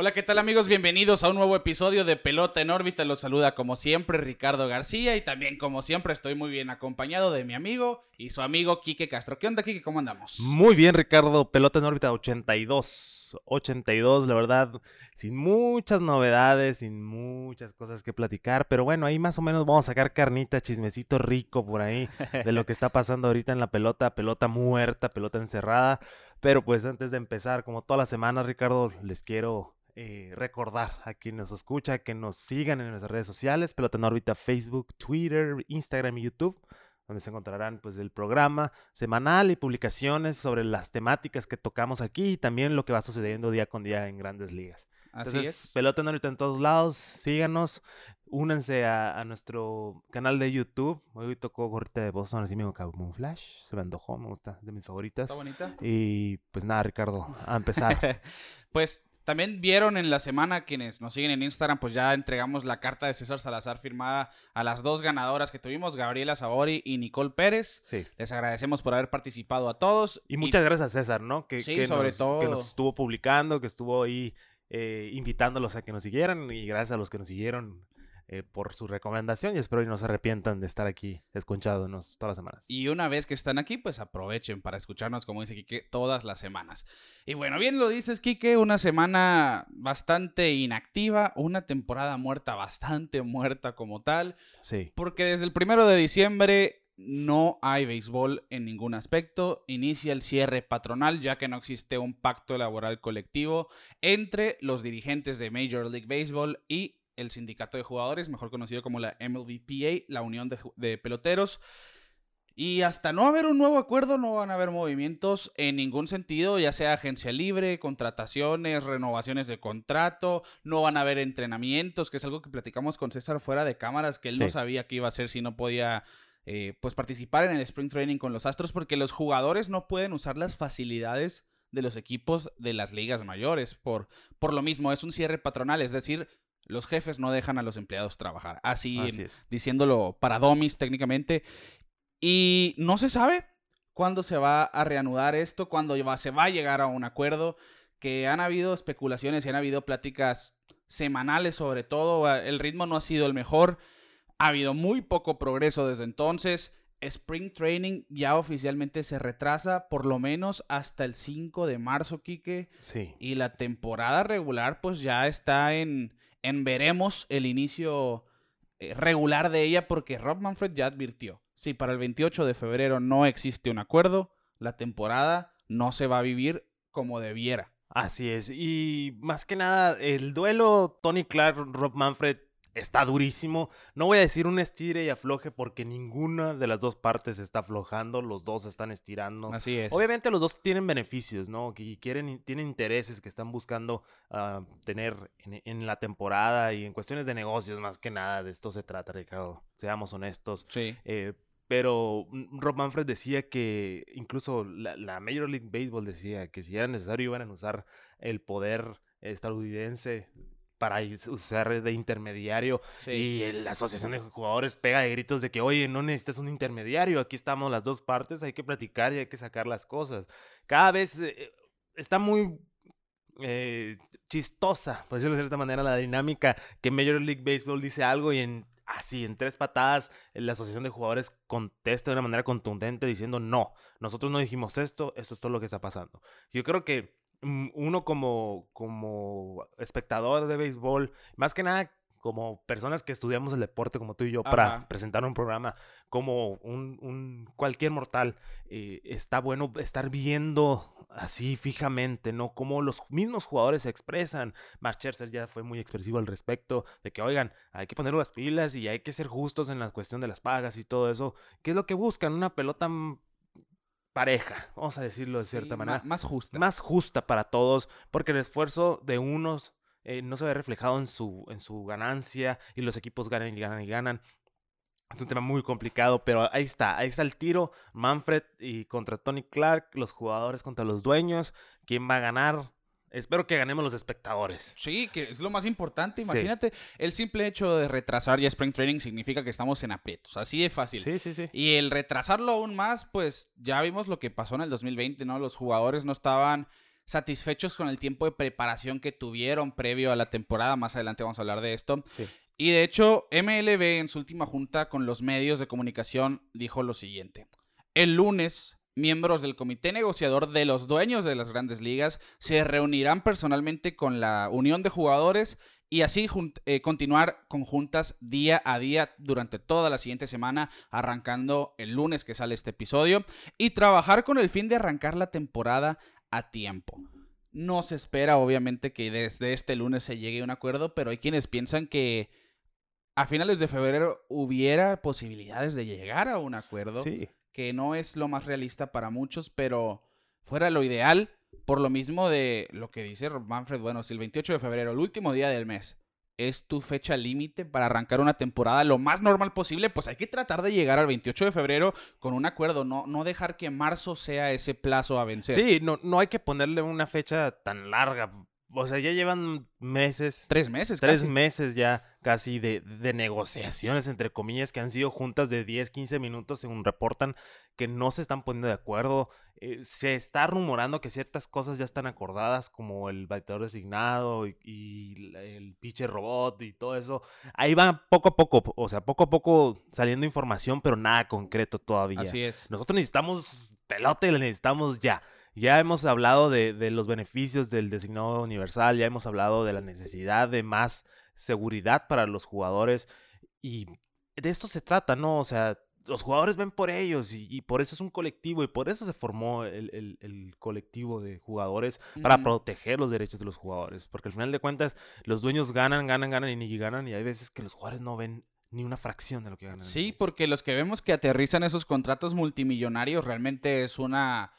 Hola, ¿qué tal amigos? Bienvenidos a un nuevo episodio de Pelota en órbita. Los saluda como siempre Ricardo García y también como siempre estoy muy bien acompañado de mi amigo y su amigo Quique Castro. ¿Qué onda, Quique? ¿Cómo andamos? Muy bien, Ricardo. Pelota en órbita 82. 82, la verdad, sin muchas novedades, sin muchas cosas que platicar, pero bueno, ahí más o menos vamos a sacar carnita, chismecito rico por ahí de lo que está pasando ahorita en la pelota, pelota muerta, pelota encerrada. Pero pues antes de empezar, como todas las semanas, Ricardo, les quiero eh, recordar a quienes nos escucha que nos sigan en nuestras redes sociales, Pelota en órbita, Facebook, Twitter, Instagram y YouTube, donde se encontrarán pues el programa semanal y publicaciones sobre las temáticas que tocamos aquí y también lo que va sucediendo día con día en grandes ligas. Así Entonces, es. Pelota en órbita en todos lados, síganos, únanse a, a nuestro canal de YouTube. Hoy tocó gorrita de Boston, así mismo Camouflage, se me antojó, me gusta, de mis favoritas. ¿Está bonita? Y pues nada, Ricardo, a empezar. pues también vieron en la semana quienes nos siguen en Instagram, pues ya entregamos la carta de César Salazar firmada a las dos ganadoras que tuvimos, Gabriela Sabori y Nicole Pérez. Sí. Les agradecemos por haber participado a todos. Y muchas gracias a César, ¿no? Que, Sí, que sobre nos, todo. Que nos estuvo publicando, que estuvo ahí eh, invitándolos a que nos siguieran. Y gracias a los que nos siguieron eh, por su recomendación. Y espero que no se arrepientan de estar aquí escuchándonos todas las semanas. Y una vez que están aquí, pues aprovechen para escucharnos, como dice Quique, todas las semanas. Y bueno, bien lo dices, Quique, una semana bastante inactiva, una temporada muerta, bastante muerta como tal, Sí. porque desde el primero de diciembre no hay béisbol en ningún aspecto. Inicia el cierre patronal, ya que no existe un pacto laboral colectivo entre los dirigentes de Major League Baseball y el sindicato de jugadores, mejor conocido como la MLBPA, la Unión de, Peloteros. Y hasta no haber un nuevo acuerdo, no van a haber movimientos en ningún sentido, ya sea agencia libre, contrataciones, renovaciones de contrato, no van a haber entrenamientos, que es algo que platicamos con César fuera de cámaras, que él no sabía qué iba a hacer si no podía eh, pues participar en el Spring Training con los Astros, porque los jugadores no pueden usar las facilidades de los equipos de las ligas mayores. Por, por lo mismo, es un cierre patronal, es decir, los jefes no dejan a los empleados trabajar. Así, Así en- es. diciéndolo para domis técnicamente. Y no se sabe cuándo se va a reanudar esto, cuándo se va a llegar a un acuerdo, que han habido especulaciones y han habido pláticas semanales sobre todo, el ritmo no ha sido el mejor, ha habido muy poco progreso desde entonces. Spring Training ya oficialmente se retrasa por lo menos hasta el 5 de marzo, Quique. Sí. Y la temporada regular pues ya está en, en veremos el inicio eh, regular de ella porque Rob Manfred ya advirtió, si para el 28 de febrero no existe un acuerdo, la temporada no se va a vivir como debiera. Así es. Y más que nada, el duelo Tony Clark, Rob Manfred está durísimo. No voy a decir un estire y afloje porque ninguna de las dos partes está aflojando, los dos están estirando. Así es. Obviamente los dos tienen beneficios, ¿no? Que quieren, tienen intereses que están buscando ah, tener en, en la temporada y en cuestiones de negocios, más que nada, de esto se trata, Ricardo. Seamos honestos. Sí. Eh, pero mm, Rob Manfred decía que incluso la, la Major League Baseball decía que si era necesario iban a usar el poder estadounidense para usar de intermediario. Sí. y la asociación de jugadores pega de gritos de que oye no necesitas un intermediario aquí estamos las dos partes hay que platicar y hay que sacar las cosas cada vez eh, está muy eh, chistosa por decirlo de cierta manera la dinámica que Major League Baseball dice algo y en así en tres patadas la asociación de jugadores contesta de una manera contundente diciendo no nosotros no dijimos esto esto es todo lo que está pasando yo creo que uno como, como espectador de béisbol, más que nada como personas que estudiamos el deporte como tú y yo para presentar un programa, como un, un cualquier mortal, eh, está bueno estar viendo así fijamente, ¿no? Como los mismos jugadores se expresan. Mark Scherzer ya fue muy expresivo al respecto de que, oigan, hay que poner las pilas y hay que ser justos en la cuestión de las pagas y todo eso. ¿Qué es lo que buscan? Una pelota mm, pareja, vamos a decirlo de cierta Sí, manera ma- Más justa. más justa para todos, porque el esfuerzo de unos eh, no se ve reflejado en su, en su ganancia y los equipos ganan y ganan y ganan. Es un tema muy complicado, pero ahí está, ahí está el tiro. Manfred y contra Tony Clark, los jugadores contra los dueños. ¿Quién va a ganar? Espero que ganemos los espectadores. Sí, que es lo más importante. Sí. Imagínate, el simple hecho de retrasar ya Spring Training significa que estamos en aprietos. Así de fácil. Sí, sí, sí. Y el retrasarlo aún más, pues ya vimos lo que pasó en el 2020, ¿no? Los jugadores no estaban satisfechos con el tiempo de preparación que tuvieron previo a la temporada. Más adelante vamos a hablar de esto. Sí. Y de hecho, MLB en su última junta con los medios de comunicación dijo lo siguiente. El lunes, miembros del comité negociador de los dueños de las grandes ligas se reunirán personalmente con la unión de jugadores y así eh, continuar con juntas día a día durante toda la siguiente semana, arrancando el lunes que sale este episodio, y trabajar con el fin de arrancar la temporada a tiempo. No se espera, obviamente, que desde este lunes se llegue a un acuerdo, pero hay quienes piensan que a finales de febrero hubiera posibilidades de llegar a un acuerdo Sí. Que no es lo más realista para muchos, pero fuera lo ideal, por lo mismo de lo que dice Manfred, bueno, si el 28 de febrero, el último día del mes, es tu fecha límite para arrancar una temporada lo más normal posible, pues hay que tratar de llegar al 28 de febrero con un acuerdo, no, no dejar que marzo sea ese plazo a vencer. Sí, no, no hay que ponerle una fecha tan larga. O sea, ya llevan meses, Tres meses, tres casi. meses ya casi de, de negociaciones, entre comillas, que han sido juntas de 10, 15 minutos, según reportan, que no se están poniendo de acuerdo. Eh, se está rumorando que ciertas cosas ya están acordadas, como el bateador designado y, el pitcher robot y todo eso. Ahí van poco a poco, o sea, poco a poco saliendo información, pero nada concreto todavía. Así es. Nosotros necesitamos pelota y la necesitamos ya. Ya hemos hablado de, de los beneficios del designado universal, ya hemos hablado de la necesidad de más seguridad para los jugadores y de esto se trata, ¿no? O sea, los jugadores ven por ellos y, y por eso es un colectivo y por eso se formó el, el- el colectivo de jugadores para proteger los derechos de los jugadores. Porque al final de cuentas los dueños ganan, ganan, ganan y ni ganan y hay veces que los jugadores no ven ni una fracción de lo que ganan. Sí, porque los que vemos que aterrizan esos contratos multimillonarios realmente es una...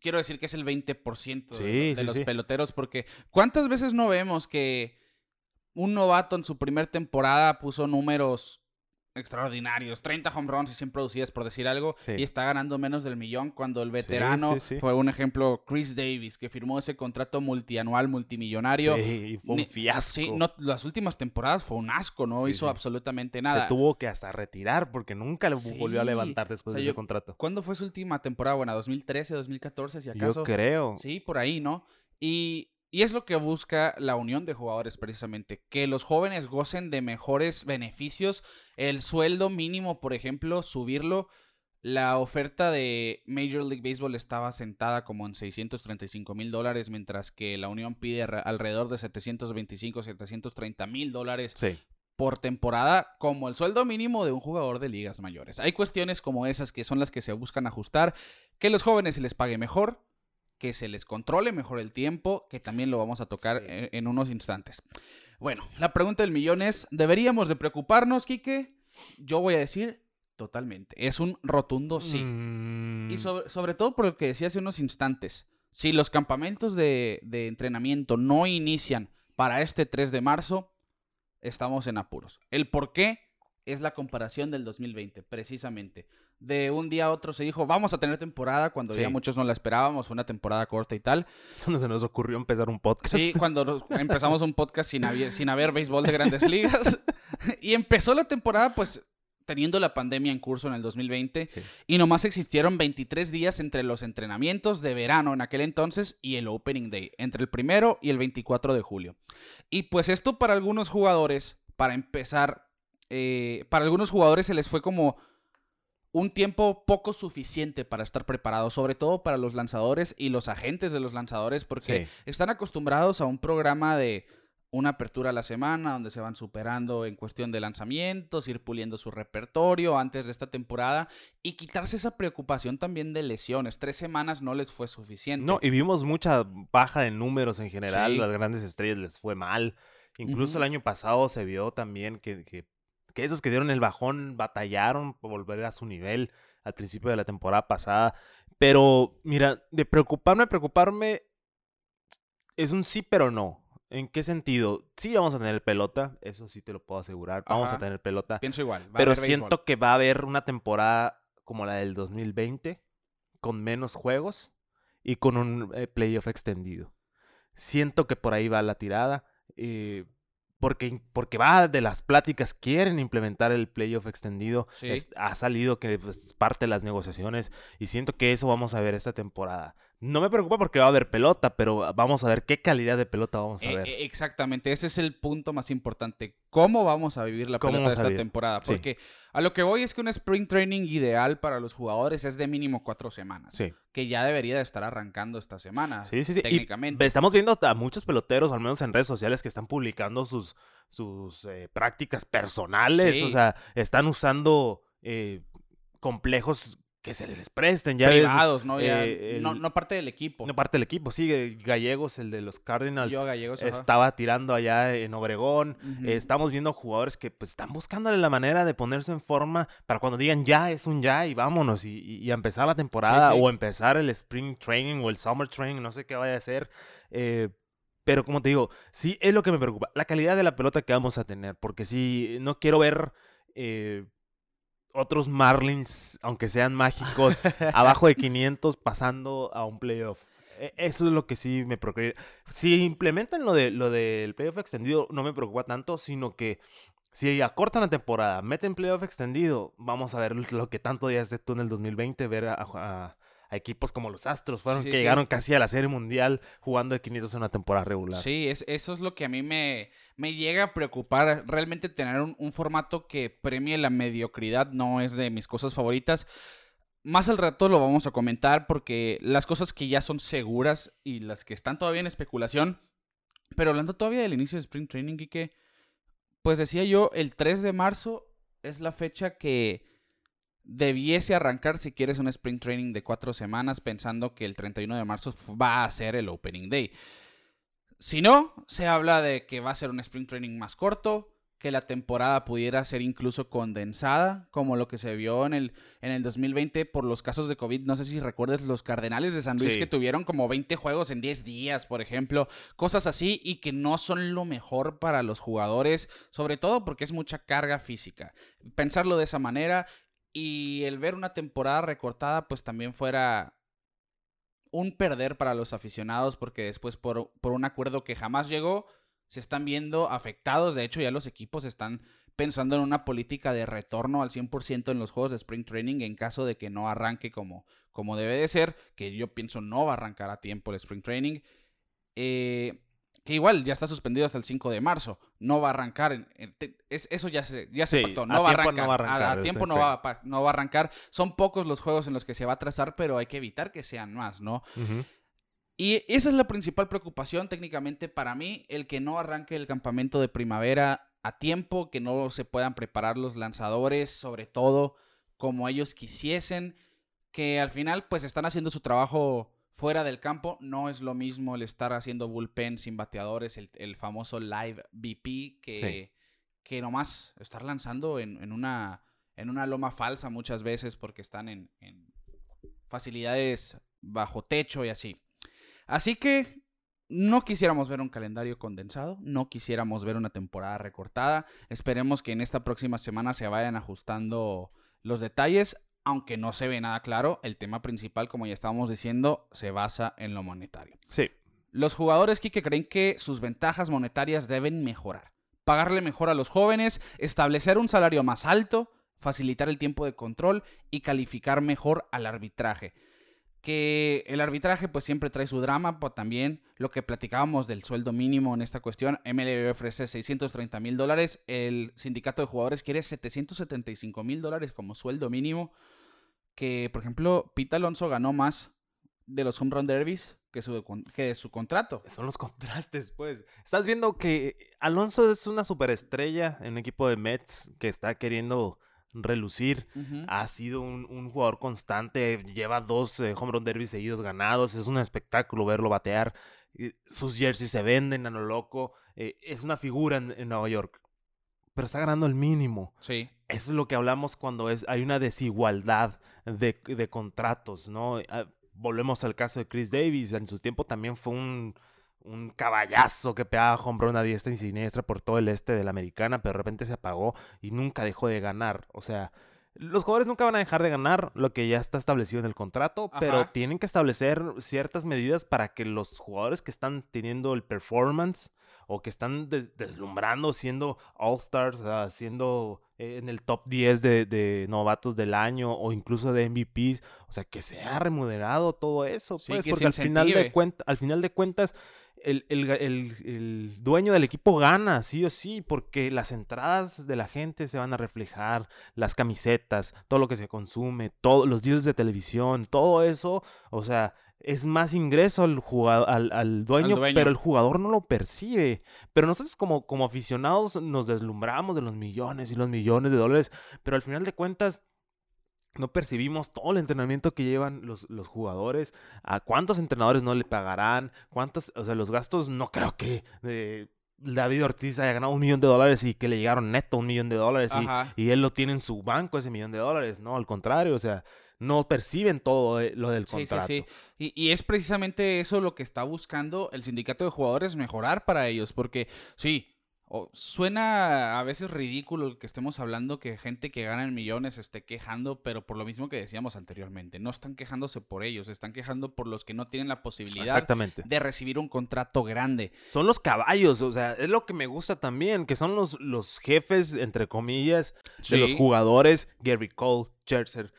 Quiero decir que es el 20% de, Sí, de sí, los sí. peloteros, porque ¿cuántas veces no vemos que un novato en su primer temporada puso números extraordinarios, 30 home runs y 100 producidas por decir algo, Sí. y está ganando menos del millón cuando el veterano sí, sí. fue un ejemplo Chris Davis, que firmó ese contrato multianual multimillonario. Sí, y fue un fiasco. Sí, no, las últimas temporadas fue un asco, no hizo absolutamente nada. Se tuvo que hasta retirar porque nunca le volvió a levantar después O sea, de ese contrato. ¿Cuándo fue su última temporada? Bueno, 2013, 2014, si acaso. Yo creo. Sí, por ahí, ¿no? Y, y es lo que busca la unión de jugadores precisamente, que los jóvenes gocen de mejores beneficios, el sueldo mínimo, por ejemplo, subirlo. La oferta de Major League Baseball estaba sentada como en 635 mil dólares, mientras que la unión pide re- alrededor de 725, 730 mil dólares Sí. por temporada como el sueldo mínimo de un jugador de ligas mayores. Hay cuestiones como esas que son las que se buscan ajustar, que los jóvenes se les pague mejor, que se les controle mejor el tiempo, que también lo vamos a tocar Sí. en, en unos instantes. Bueno, la pregunta del millón es, ¿deberíamos de preocuparnos, Quique? Yo voy a decir totalmente. Es un rotundo sí. Mm, Y sobre, sobre todo por lo que decía hace unos instantes, si los campamentos de, de entrenamiento no inician para este 3 de marzo, estamos en apuros. El por qué es la comparación del 2020, precisamente. De un día a otro se dijo, vamos a tener temporada, cuando ya muchos no la esperábamos, fue una temporada corta y tal. Cuando se nos ocurrió empezar un podcast. Sí, cuando empezamos un podcast sin haber, sin haber béisbol de grandes ligas. y empezó la temporada, pues, teniendo la pandemia en curso en el 2020. Sí. Y nomás existieron 23 días entre los entrenamientos de verano en aquel entonces y el Opening Day, entre el primero y el 24 de julio. Y pues esto para algunos jugadores, para empezar, eh, para algunos jugadores se les fue como un tiempo poco suficiente para estar preparados, sobre todo para los lanzadores y los agentes de los lanzadores, porque Sí. están acostumbrados a un programa de una apertura a la semana, donde se van superando en cuestión de lanzamientos, ir puliendo su repertorio antes de esta temporada y quitarse esa preocupación también de lesiones. Tres semanas no les fue suficiente. No, y vimos mucha baja de números en general. Sí. Las grandes estrellas les fue mal. Incluso el año pasado se vio también que, que, que esos que dieron el bajón batallaron por volver a su nivel al principio de la temporada pasada. Pero, mira, de preocuparme, preocuparme es un sí, pero no. ¿En qué sentido? Sí vamos a tener pelota, eso sí te lo puedo asegurar. Vamos a tener pelota. Pienso igual. va a Pero siento béisbol. que va a haber una temporada como la del 2020, con menos juegos y con un eh, playoff extendido. Siento que por ahí va la tirada. eh, porque, porque va de las pláticas, quieren implementar el playoff extendido. Sí. Es- ha salido que pues, es parte de las negociaciones y siento que eso vamos a ver esta temporada. No me preocupa porque va a haber pelota, pero vamos a ver qué calidad de pelota vamos a Eh, ver. eh, exactamente, ese es el punto más importante. ¿Cómo vamos a vivir la ¿Cómo pelota de esta temporada? Sí. Porque a lo que voy es que un spring training ideal para los jugadores es de mínimo cuatro semanas. Sí. Que ya debería de estar arrancando esta semana. Sí, sí, sí. Y Técnicamente. ve- estamos viendo a muchos peloteros, al menos en redes sociales, que están publicando sus, sus eh, prácticas personales. Sí. O sea, están usando eh, complejos que se les presten. Ya ves, privados, ¿no? Ya- eh, el- no, no parte del equipo. no parte del equipo, sí, Gallegos, el de los Cardinals, Yo gallegos. ajá. estaba tirando allá en Obregón. Eh, Estamos viendo jugadores que pues están buscándole la manera de ponerse en forma para cuando digan ya es un ya y vámonos y, y- empezar la temporada sí. o empezar el spring training o el summer training, no sé qué vaya a ser. Eh, pero como te digo, sí es lo que me preocupa, la calidad de la pelota que vamos a tener, porque sí, no quiero ver eh, otros Marlins, aunque sean mágicos, abajo de 500 pasando a un playoff. E- Eso es lo que sí me preocupa. Si implementan lo, de, lo del playoff extendido, no me preocupa tanto, sino que si acortan la temporada, meten playoff extendido, vamos a ver lo que tanto ya tú en el 2020, ver a, a- a equipos como los Astros, fueron Sí, que sí. llegaron casi a la Serie Mundial jugando de 500 en una temporada regular. Sí, es, eso es lo que a mí me, me llega a preocupar. Realmente tener un, un formato que premie la mediocridad no es de mis cosas favoritas. Más al rato lo vamos a comentar porque las cosas que ya son seguras y las que están todavía en especulación. Pero hablando todavía del inicio de Spring Training, que pues decía yo, el 3 de marzo es la fecha que debiese arrancar si quieres un Spring Training de cuatro semanas pensando que el 31 de marzo va a ser el Opening Day. Si no, se habla de que va a ser un Spring Training más corto, que la temporada pudiera ser incluso condensada, como lo que se vio en el, en el 2020 por los casos de COVID. No sé si recuerdas los Cardenales de San Luis Sí. que tuvieron como 20 juegos en 10 días, por ejemplo, cosas así y que no son lo mejor para los jugadores, sobre todo porque es mucha carga física. Pensarlo de esa manera y el ver una temporada recortada pues también fuera un perder para los aficionados porque después por, por un acuerdo que jamás llegó se están viendo afectados. De hecho ya los equipos están pensando en una política de retorno al 100% en los juegos de Spring Training en caso de que no arranque como, como debe de ser, que yo pienso no va a arrancar a tiempo el Spring Training. Eh, que igual ya está suspendido hasta el 5 de marzo. No va a arrancar. en- es- eso ya se, ya se Sí, pactó. No va a arrancar. no va a A- arrancar a, el tiempo no va, no va a arrancar. Son pocos los juegos en los que se va a trazar, pero hay que evitar que sean más, ¿no? Y esa es la principal preocupación técnicamente para mí, el que no arranque el campamento de primavera a tiempo, que no se puedan preparar los lanzadores, sobre todo como ellos quisiesen, que al final pues están haciendo su trabajo fuera del campo, no es lo mismo el estar haciendo bullpen sin bateadores, el, el famoso live BP, que, que nomás estar lanzando en, en una, en una loma falsa muchas veces porque están en, en facilidades bajo techo y así. Así que no quisiéramos ver un calendario condensado, no quisiéramos ver una temporada recortada. Esperemos que en esta próxima semana se vayan ajustando los detalles, aunque no se ve nada claro. El tema principal, como ya estábamos diciendo, se basa en lo monetario. Sí. Los jugadores que creen que sus ventajas monetarias deben mejorar. Pagarle mejor a los jóvenes, establecer un salario más alto, facilitar el tiempo de control y calificar mejor al arbitraje. Que el arbitraje pues siempre trae su drama, pero también lo que platicábamos del sueldo mínimo en esta cuestión, MLB ofrece 630 mil dólares, el sindicato de jugadores quiere 775 mil dólares como sueldo mínimo, que por ejemplo Pete Alonso ganó más de los home run derbies que su, que de su contrato. Son los contrastes, pues. Estás viendo que Alonso es una superestrella en un equipo de Mets que está queriendo relucir. Ha sido un, un jugador constante, lleva dos eh, home run derbies seguidos ganados, es un espectáculo verlo batear. Sus jerseys se venden a lo loco, eh, es una figura en, en Nueva York, pero está ganando el mínimo. Sí. Eso es lo que hablamos cuando es, hay una desigualdad de, de contratos, ¿no? Ah, Volvemos al caso de Chris Davis, en su tiempo también fue un, un caballazo que pegaba home run a diestra y siniestra por todo el este de la americana, pero de repente se apagó y nunca dejó de ganar. O sea, los jugadores nunca van a dejar de ganar lo que ya está establecido en el contrato, pero tienen que establecer ciertas medidas para que los jugadores que están teniendo el performance o que están des- deslumbrando siendo All-Stars, siendo eh, en el top 10 de, de novatos del año o incluso de MVPs, o sea, que se ha remunerado todo eso, Sí, pues, porque al final, de al final de cuentas el, el el- el dueño del equipo gana, sí o sí, porque las entradas de la gente se van a reflejar, las camisetas, todo lo que se consume, todos los deals de televisión, todo eso, o sea, es más ingreso al, jugador, al, al dueño, dueño. pero el jugador no lo percibe. Pero nosotros como, como aficionados nos deslumbramos de los millones y los millones de dólares, pero al final de cuentas no percibimos todo el entrenamiento que llevan los, los jugadores, a cuántos entrenadores no le pagarán, cuántos, o sea, los gastos no creo que eh, David Ortiz haya ganado un millón de dólares y que le llegaron neto un millón de dólares y, y él lo tiene en su banco ese millón de dólares, no, al contrario, o sea, no perciben todo eh, lo del Sí, sí, contrato. sí. Y, y es precisamente eso lo que está buscando el sindicato de jugadores, mejorar para ellos, porque sí, o- suena a veces ridículo el que estemos hablando que gente que gana en millones esté quejando, pero por lo mismo que decíamos anteriormente, no están quejándose por ellos, están quejando por los que no tienen la posibilidad Exactamente. de recibir un contrato grande. Son los caballos, o sea, es lo que me gusta también, que son los, los jefes, entre comillas, de los jugadores, Gary Cole, Scherzer,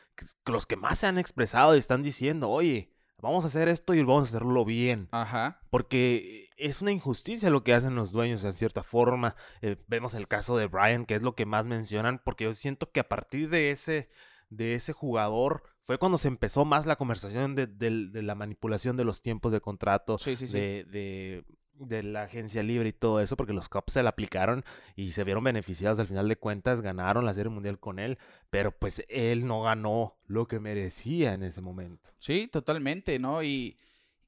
los que más se han expresado y están diciendo, oye, vamos a hacer esto y vamos a hacerlo bien. Ajá. Porque es una injusticia lo que hacen los dueños en cierta forma. Eh, vemos el caso de Brian, que es lo que más mencionan, porque yo siento que a partir de ese, de ese jugador fue cuando se empezó más la conversación de, de la manipulación de los tiempos de contrato, Sí, sí, sí. de, de, de la agencia libre y todo eso, porque los Cubs se la aplicaron y se vieron beneficiados al final de cuentas, ganaron la Serie Mundial con él, pero pues él no ganó lo que merecía en ese momento. Sí, totalmente, ¿no? Y,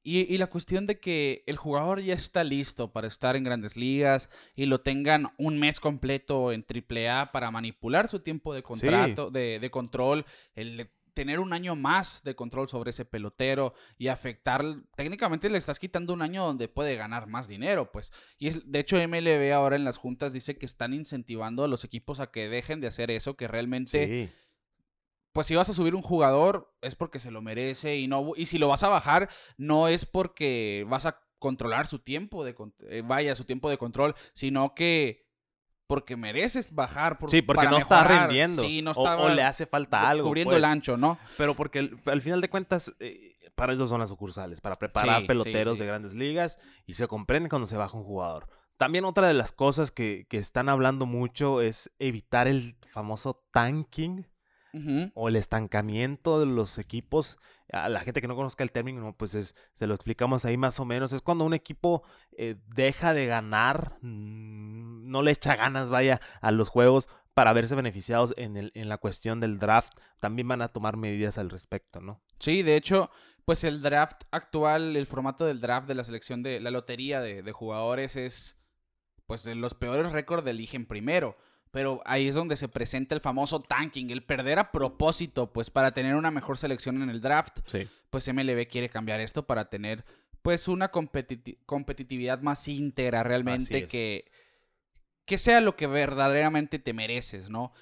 y, y la cuestión de que el jugador ya está listo para estar en grandes ligas y lo tengan un mes completo en AAA para manipular su tiempo de contrato, de, de control, el de tener un año más de control sobre ese pelotero y afectar, técnicamente le estás quitando un año donde puede ganar más dinero, pues. Y es, de hecho MLB ahora en las juntas dice que están incentivando a los equipos a que dejen de hacer eso, que realmente Sí. Pues si vas a subir un jugador es porque se lo merece y no y si lo vas a bajar no es porque vas a controlar su tiempo de eh, vaya su tiempo de control sino que porque mereces bajar por, Sí, porque no está rindiendo. sí, no o- le hace falta algo. cubriendo pues. el ancho no Pero porque el- al final de cuentas, eh, para eso son las sucursales, para preparar sí, peloteros sí. de grandes ligas y se comprende cuando se baja un jugador. También otra de las cosas que, que están hablando mucho es evitar el famoso tanking O el estancamiento de los equipos. A la gente que no conozca el término, pues es, se lo explicamos ahí más o menos. Es cuando un equipo eh, deja de ganar, mm, no le echa ganas, vaya, a los juegos para verse beneficiados en, el, en la cuestión del draft. También van a tomar medidas al respecto, ¿no? Sí, de hecho, pues el draft actual, el formato del draft de la selección de la lotería de, de jugadores es, pues los peores récords eligen primero. Pero ahí es donde se presenta el famoso tanking, el perder a propósito, pues para tener una mejor selección en el draft. Sí. Pues MLB quiere cambiar esto para tener, pues, una competiti- competitividad más íntegra realmente es. que, que sea lo que verdaderamente te mereces, ¿no?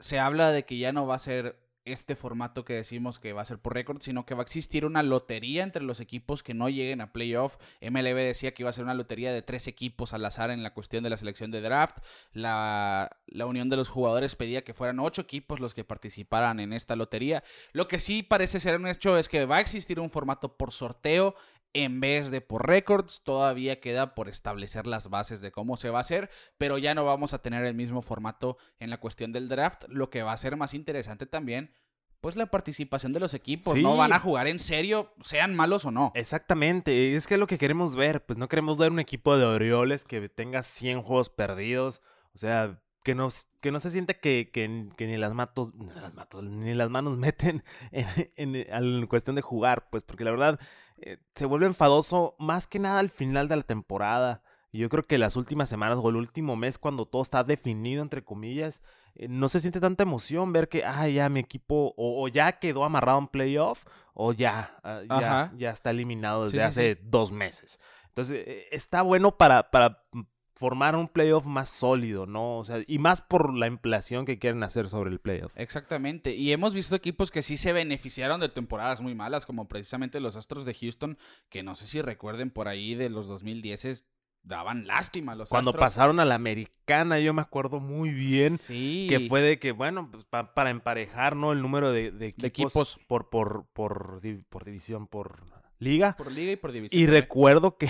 se habla de que ya no va a ser este formato que decimos que va a ser por récord, sino que va a existir una lotería entre los equipos que no lleguen a playoff. MLB decía que iba a ser una lotería de tres equipos al azar en la cuestión de la selección de draft. La, la unión de los jugadores pedía que fueran ocho equipos los que participaran en esta lotería. Lo que sí parece ser un hecho es que va a existir un formato por sorteo en vez de por récords. Todavía queda por establecer las bases de cómo se va a hacer, pero ya no vamos a tener el mismo formato en la cuestión del draft. Lo que va a ser más interesante también, pues la participación de los equipos. Sí. No van a jugar en serio, sean malos o no. Exactamente, es que es lo que queremos ver, pues no queremos ver un equipo de Orioles que tenga 100 juegos perdidos, o sea, que no, que no se siente que, que- que ni las matos, ni las matos, ni las manos meten en, en- en cuestión de jugar, pues porque la verdad eh, se vuelve enfadoso más que nada al final de la temporada. Y yo creo que las últimas semanas o el último mes, cuando todo está definido, entre comillas, eh, no se siente tanta emoción ver que, ah, ya mi equipo, o, o ya quedó amarrado en playoff, o ya, ah, ya, ya está eliminado desde sí, hace dos meses. Entonces, eh, está bueno para, para mm, formar un playoff más sólido, ¿no? O sea, y más por la inflación que quieren hacer sobre el playoff. Exactamente. Y hemos visto equipos que sí se beneficiaron de temporadas muy malas, como precisamente los Astros de Houston, que no sé si recuerden por ahí de los 2010 daban lástima los Cuando Astros. pasaron a la americana, yo me acuerdo muy bien Sí. que fue de que, bueno, pues, pa- para emparejar, ¿no? El número de, de equipos, equipos. Por, por, por, por división, por liga. por liga y por división. Y también. recuerdo que,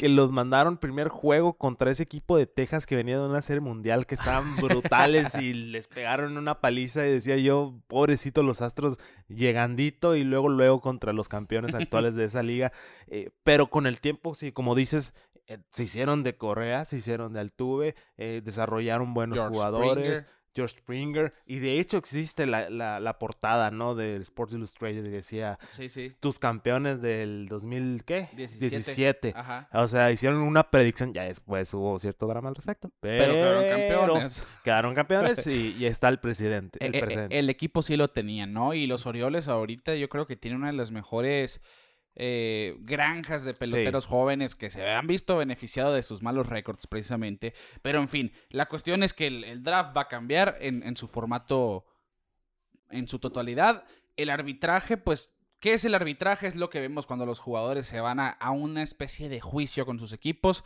que los mandaron primer juego contra ese equipo de Texas que venía de una serie mundial que estaban brutales y les pegaron una paliza y decía yo, pobrecito los Astros llegandito y luego luego contra los campeones actuales de esa liga. Eh, pero con el tiempo, sí, como dices, eh, se hicieron de Correa, se hicieron de Altuve, eh, desarrollaron buenos George jugadores. Springer. George Springer, y de hecho existe la, la, la portada, ¿no? Del Sports Illustrated que decía, Sí, sí. tus campeones del 2000, ¿qué? 17. 17. Ajá. O sea, hicieron una predicción, ya después hubo cierto drama al respecto. Pero quedaron campeones. Quedaron campeones y, y está el presidente, el Eh, eh, presente. el equipo sí lo tenía, ¿no? Y los Orioles ahorita yo creo que tienen una de las mejores eh, granjas de peloteros jóvenes que se han visto beneficiado de sus malos récords precisamente. Pero en fin, la cuestión es que el, el draft va a cambiar en, en su formato, en su totalidad. El arbitraje, pues, ¿qué es el arbitraje? Es lo que vemos cuando los jugadores se van a, a una especie de juicio con sus equipos.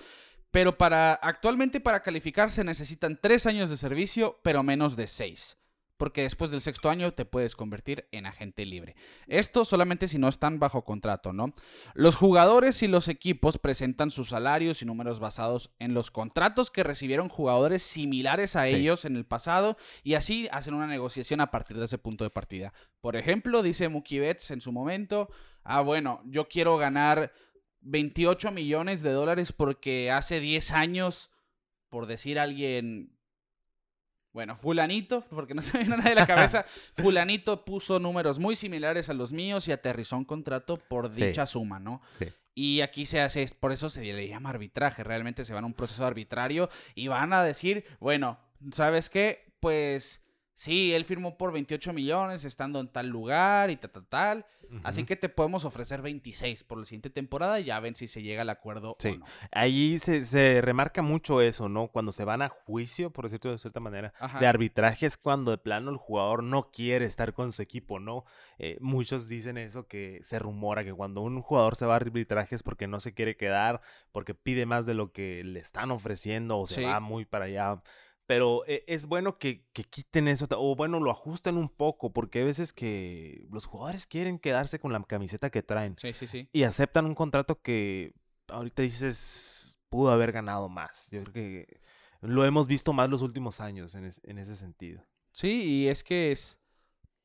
Pero para actualmente para calificar se necesitan tres años de servicio, pero menos de seis. Porque después del sexto año te puedes convertir en agente libre. Esto solamente si no están bajo contrato, ¿no? Los jugadores y los equipos presentan sus salarios y números basados en los contratos que recibieron jugadores similares a Sí. ellos en el pasado y así hacen una negociación a partir de ese punto de partida. Por ejemplo, dice Mookie Betts en su momento, ah, bueno, yo quiero ganar 28 millones de dólares porque hace 10 años, por decir alguien, bueno, fulanito, porque no se me viene nada de la cabeza, fulanito puso números muy similares a los míos y aterrizó un contrato por Sí. dicha suma, ¿no? Sí. Y aquí se hace, por eso se le llama arbitraje, realmente se van a un proceso arbitrario y van a decir, bueno, ¿sabes qué? Pues sí, él firmó por 28 millones estando en tal lugar y tal, tal, tal. Así que te podemos ofrecer 26 por la siguiente temporada y ya ven si se llega al acuerdo Sí. o no. Ahí se, se remarca mucho eso, ¿no? Cuando se van a juicio, por decirlo de cierta manera, Ajá. de arbitraje es cuando de plano el jugador no quiere estar con su equipo, ¿no? Eh, muchos dicen eso que se rumora que cuando un jugador se va a arbitraje es porque no se quiere quedar, porque pide más de lo que le están ofreciendo o se Sí. va muy para allá. Pero eh, es bueno que, que quiten eso, o bueno, lo ajusten un poco, porque hay veces que los jugadores quieren quedarse con la camiseta que traen Sí, sí, sí. y aceptan un contrato que ahorita dices pudo haber ganado más. Yo creo que lo hemos visto más los últimos años en, es- en ese sentido. Sí, y es que es...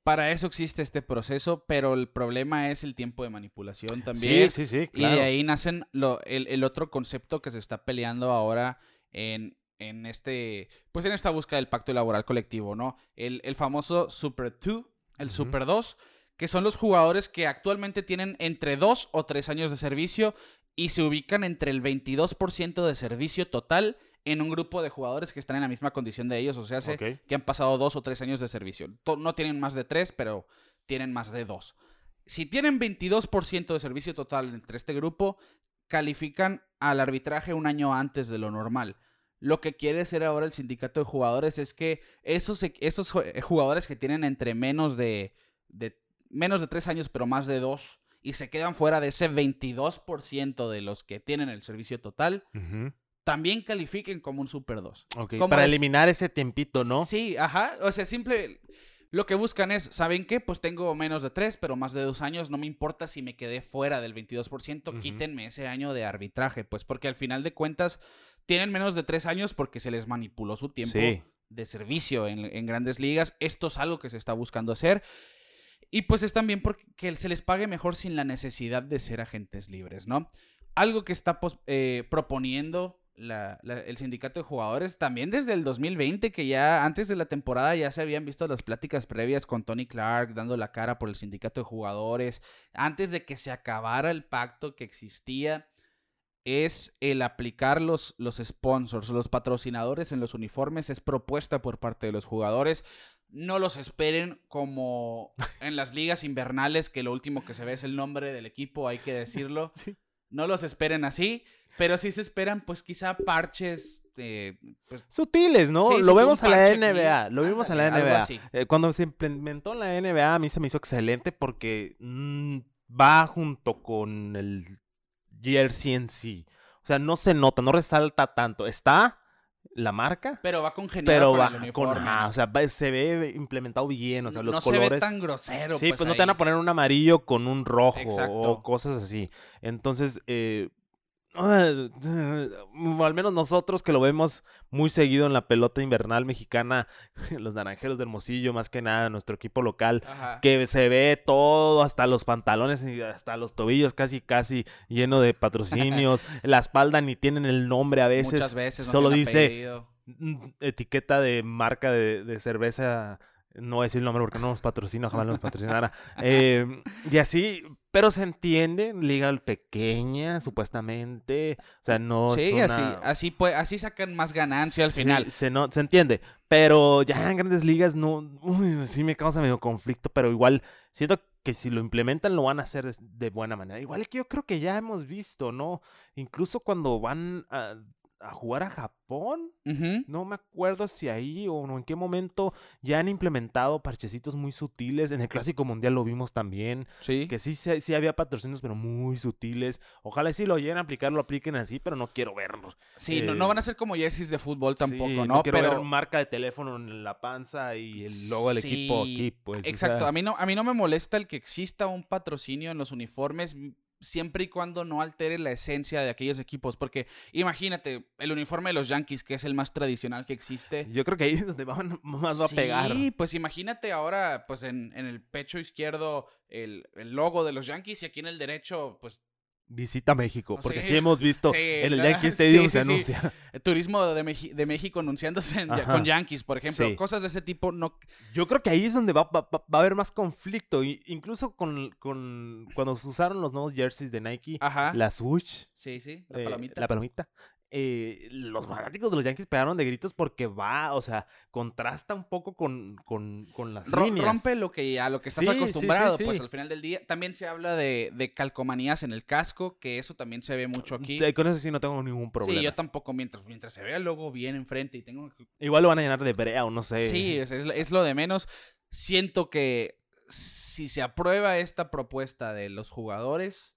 Para eso existe este proceso, pero el problema es el tiempo de manipulación también. sí, sí, Y de ahí nacen lo- el, el otro concepto que se está peleando ahora en, en este, pues en esta búsqueda del pacto laboral colectivo, ¿no? El, el famoso Super 2, el. Super 2, que son los jugadores que actualmente tienen entre 2 o 3 años de servicio y se ubican entre el 22% de servicio total en un grupo de jugadores que están en la misma condición de ellos, o sea, se- que han pasado 2 o 3 años de servicio. No tienen más de 3, pero tienen más de 2. Si tienen 22% de servicio total entre este grupo, califican al arbitraje un año antes de lo normal. Lo que quiere hacer ahora el sindicato de jugadores es que esos, esos eh, jugadores que tienen entre menos de, de menos de 3 años, pero más de 2, y se quedan fuera de ese 22% de los que tienen el servicio total, también califiquen como un Super 2. Ok, ¿Cómo Para es? eliminar ese tiempito, ¿no? Sí, ajá. O sea, simple. Lo que buscan es, ¿saben qué? Pues tengo menos de tres, pero más de dos años. No me importa si me quedé fuera del 22%. Ujú. Quítenme ese año de arbitraje. Pues porque al final de cuentas tienen menos de tres años porque se les manipuló su tiempo Sí. de servicio en, en grandes ligas. Esto es algo que se está buscando hacer. Y pues es también porque se les pague mejor sin la necesidad de ser agentes libres, ¿no? Algo que está pos- eh, proponiendo la- la- el sindicato de jugadores también desde el 2020, que ya antes de la temporada ya se habían visto las pláticas previas con Tony Clark dando la cara por el sindicato de jugadores, antes de que se acabara el pacto que existía es el aplicar los, los sponsors, los patrocinadores en los uniformes, es propuesta por parte de los jugadores. No los esperen como en las ligas invernales, que lo último que se ve es el nombre del equipo, hay que decirlo. Sí. No los esperen así, pero sí se esperan, pues quizá parches. eh, pues, Sutiles, ¿no? Sí, lo sutil, vemos en la aquí. NBA, lo vimos en la NBA. Eh, cuando se implementó en la NBA, a mí se me hizo excelente porque mm, va junto con el jersey en sí. O sea, no se nota, no resalta tanto. Está la marca, pero va congeniado pero con va el con, ajá, o sea, va- se ve implementado bien, o sea, los no colores. se ve tan grosero. Sí, pues, no te van a poner un amarillo con un rojo Exacto. o cosas así. Entonces, eh, ah, al menos nosotros que lo vemos muy seguido en la pelota invernal mexicana, los naranjeros de Hermosillo, más que nada, nuestro equipo local, Ajá. que se ve todo, hasta los pantalones y hasta los tobillos casi, casi lleno de patrocinios. la espalda ni tienen el nombre a veces. Muchas veces. no solo dice apellido. etiqueta de marca de, de cerveza. No voy a decir el nombre porque no nos patrocina, ojalá nos patrocinara. Eh, y así, pero se entiende, liga pequeña, supuestamente. O sea, no es sí, una- así, así, pues, así sacan más ganancia al final. Se, no, se entiende. Pero ya en grandes ligas no. Uy, sí me causa medio conflicto. Pero igual siento que si lo implementan lo van a hacer de, de buena manera. Igual que yo creo que ya hemos visto, ¿no? Incluso cuando van a, a jugar a Japón. No me acuerdo si ahí o no, en qué momento ya han implementado parchecitos muy sutiles. En el Clásico Mundial lo vimos también. Sí. Que sí, sí, había patrocinios, pero muy sutiles. Ojalá si lo lleguen a aplicar, lo apliquen así, pero no quiero verlo. Sí, no, eh, no van a ser como jerseys de fútbol tampoco, Sí, ¿no? quiero Pero ver marca de teléfono en la panza y el logo del equipo aquí, pues. o Exacto, sea, a mí no a mí no me molesta el que exista un patrocinio en los uniformes siempre y cuando no altere la esencia de aquellos equipos, porque imagínate, el uniforme de los Yankees, que es el más tradicional que existe. Yo creo que ahí es donde van- más va a pegar. Sí, pues imagínate ahora, pues en, en el pecho izquierdo el, el logo de los Yankees y aquí en el derecho, pues Visita México, Oh, porque sí. sí hemos visto Sí, en el Yankee Stadium sí, se anuncia. turismo de, Meji- de México anunciándose en- con Yankees, por ejemplo, Sí. cosas de ese tipo no Yo creo que ahí es donde va, va- va- va a haber más conflicto. y- incluso con, con cuando se usaron los nuevos jerseys de Nike, Ajá. la swoosh, Sí, sí, la eh, palomita. la palomita, eh, los fanáticos de los Yankees pegaron de gritos porque va, o sea, contrasta un poco con, con, con las Ro- líneas. rompe lo que a lo que estás Sí, sí, sí, acostumbrado, sí. pues al final del día también se habla de, de calcomanías en el casco, que eso también se ve mucho aquí. Sí, Con eso sí no tengo ningún problema. Sí, yo tampoco, mientras, mientras se vea el logo bien enfrente y tengo... Igual lo van a llenar de brea o no sé. Sí, es- es lo de menos. Siento que si se aprueba esta propuesta de los jugadores,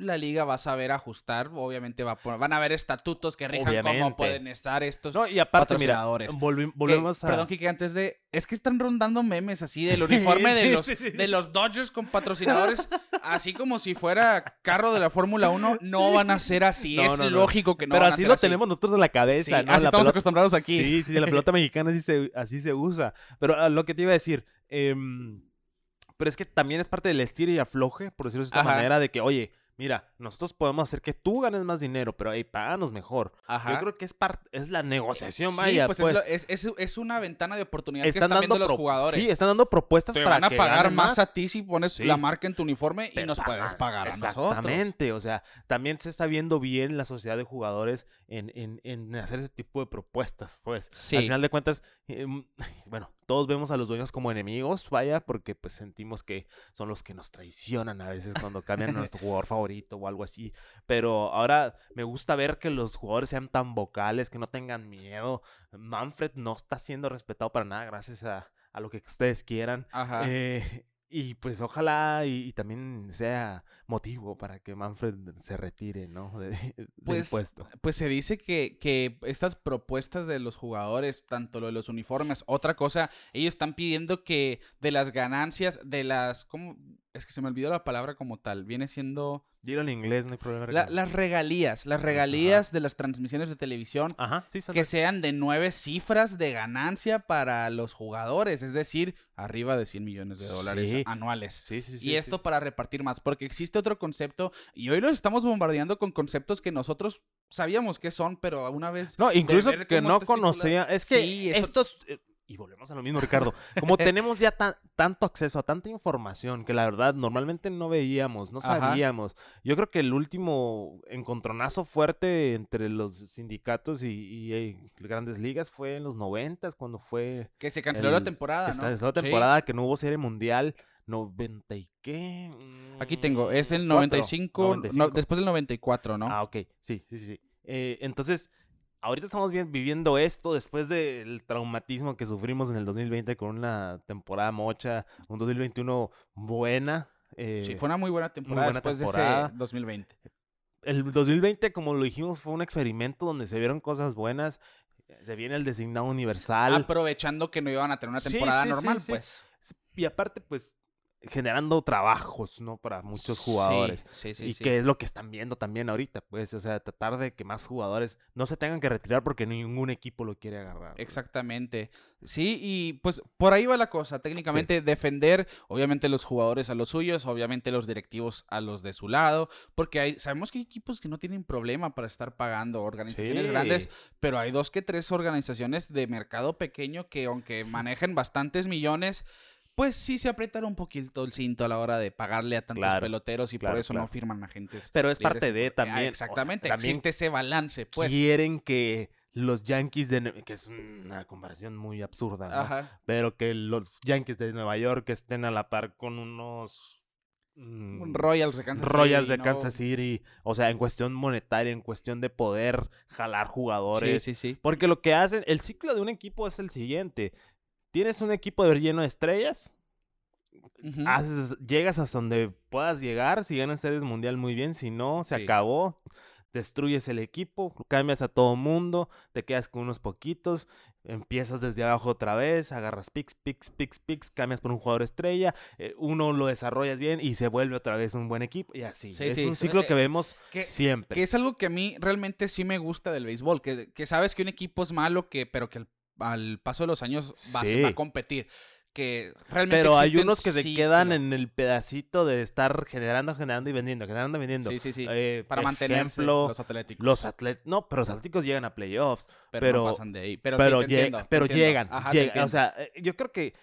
la liga va a saber ajustar. Obviamente va a poner- van a haber estatutos que rijan cómo pueden estar estos... No, y aparte, mira, patrocinadores. volvi- volvemos a... Perdón, Kike, antes de... Es que están rondando memes así del Sí, uniforme de, los, sí, sí. de los Dodgers con patrocinadores, así como si fuera carro de la Fórmula 1. No van a ser así. No, es no, lógico que no Pero van a así ser lo tenemos nosotros en la cabeza, ¿no? así La estamos pelota- acostumbrados aquí. Sí, sí, la pelota mexicana así se, así se usa. Pero ah, lo que te iba a decir, em, pero es que también es parte del estilo y afloje, por decirlo de esta Ajá. manera, de que, oye, mira, nosotros podemos hacer que tú ganes más dinero, pero hey, páganos mejor. Ajá. Yo creo que es es la negociación, Sí, vaya, pues, pues. es, lo- es, una ventana de oportunidad que están dando los jugadores. Sí, están dando propuestas Te para van a que pagar más a ti si pones Sí. la marca en tu uniforme y nos puedes pagar a nosotros. Exactamente, o sea, también se está viendo bien la sociedad de jugadores en, en, en hacer ese tipo de propuestas, pues. Sí. Al final de cuentas, em, bueno, todos vemos a los dueños como enemigos, vaya, porque pues sentimos que son los que nos traicionan a veces cuando cambian a nuestro jugador favorito o algo así. Pero ahora me gusta ver que los jugadores sean tan vocales, que no tengan miedo. Manfred no está siendo respetado para nada gracias a, a lo que ustedes quieran. Ajá. Eh, y pues ojalá y, y también sea motivo para que Manfred se retire, ¿no? De, Pues, puesto. Pues se dice que, que estas propuestas de los jugadores, tanto lo de los uniformes, otra cosa, ellos están pidiendo que de las ganancias, de las, ¿cómo? Es que se me olvidó la palabra como tal, viene siendo Dilo en inglés, no hay problema. la- las regalías, las regalías de las transmisiones de televisión Ajá, sí, son que sean de nueve cifras de ganancia para los jugadores, es decir, arriba de 100 millones de dólares Sí. anuales. Sí, sí, sí. y sí. esto para repartir más, porque existe otro concepto y hoy los estamos bombardeando con conceptos que nosotros sabíamos que son, pero una vez... No, incluso que no conocía. Es que Sí, eso- estos. eh, Y volvemos a lo mismo, Ricardo. Como tenemos ya tan- tanto acceso a tanta información que la verdad normalmente no veíamos, no Ajá. sabíamos. Yo creo que el último encontronazo fuerte entre los sindicatos y, y, eh, grandes ligas fue en los noventas, cuando fue Que se canceló el- la temporada, ¿no? esta esta Sí. temporada que no hubo serie mundial. 90 y qué? Aquí tengo, es el Mm, 95, cuatro, no, 95. después del 94, ¿no? Ah, ok, sí, sí, sí. Eh, entonces, ahorita estamos viviendo esto después del traumatismo que sufrimos en el 2020 con una temporada mocha, un 2021 buena. eh, sí, fue una muy buena temporada buena después temporada. de ese 2020. El 2020, como lo dijimos, fue un experimento donde se vieron cosas buenas. Se viene el designado universal. Aprovechando que no iban a tener una temporada sí, sí, normal, sí. pues. Y aparte, pues, generando trabajos, ¿no? Para muchos jugadores. Sí, sí, y que es lo que están viendo también ahorita, pues, o sea, tratar de que más jugadores no se tengan que retirar porque ningún equipo lo quiere agarrar. pues. Exactamente. Sí, y pues por ahí va la cosa. Técnicamente defender, obviamente los jugadores a los suyos, obviamente los directivos a los de su lado, porque hay, sabemos que hay equipos que no tienen problema para estar pagando organizaciones grandes, pero hay dos que tres organizaciones de mercado pequeño que aunque manejen bastantes millones, pues sí se aprietan un poquito el cinto a la hora de pagarle a tantos Claro, peloteros y por claro, eso no firman agentes. Pero es parte de Ah, también. o sea, Exactamente, también existe ese balance, pues. quieren que los Yankees de que es una comparación muy absurda, ¿no? Ajá. Pero que los Yankees de Nueva York estén a la par con unos mm, Un Royals de Kansas Royals City, de ¿no? Kansas City, o sea, en cuestión monetaria, en cuestión de poder jalar jugadores. Sí, sí, sí. Porque lo que hacen, el ciclo de un equipo es el siguiente. Tienes un equipo de lleno de estrellas, haces- llegas hasta donde puedas llegar, si ganas series mundial muy bien, si no, se Sí. acabó, destruyes el equipo, cambias a todo mundo, te quedas con unos poquitos, empiezas desde abajo otra vez, agarras picks, picks, picks, picks, cambias por un jugador estrella, eh, uno lo desarrollas bien y se vuelve otra vez un buen equipo y así. Sí, es sí. un ciclo Eh, que vemos que- siempre. Que es algo que a mí realmente sí me gusta del béisbol, que, que sabes que un equipo es malo, que, pero que al, al paso de los años va, a- Sí. va a competir. Que realmente Pero hay unos que se quedan en el pedacito de estar generando, generando y vendiendo, generando y vendiendo. Sí, sí, sí. Eh, para ejemplo, los atléticos. Los atletas, no, pero los atléticos llegan a playoffs, pero, pero- no pasan de ahí. Pero, pero, sí, te lleg- entiendo, te pero llegan, Ajá, llegan, o sea, eh, yo creo que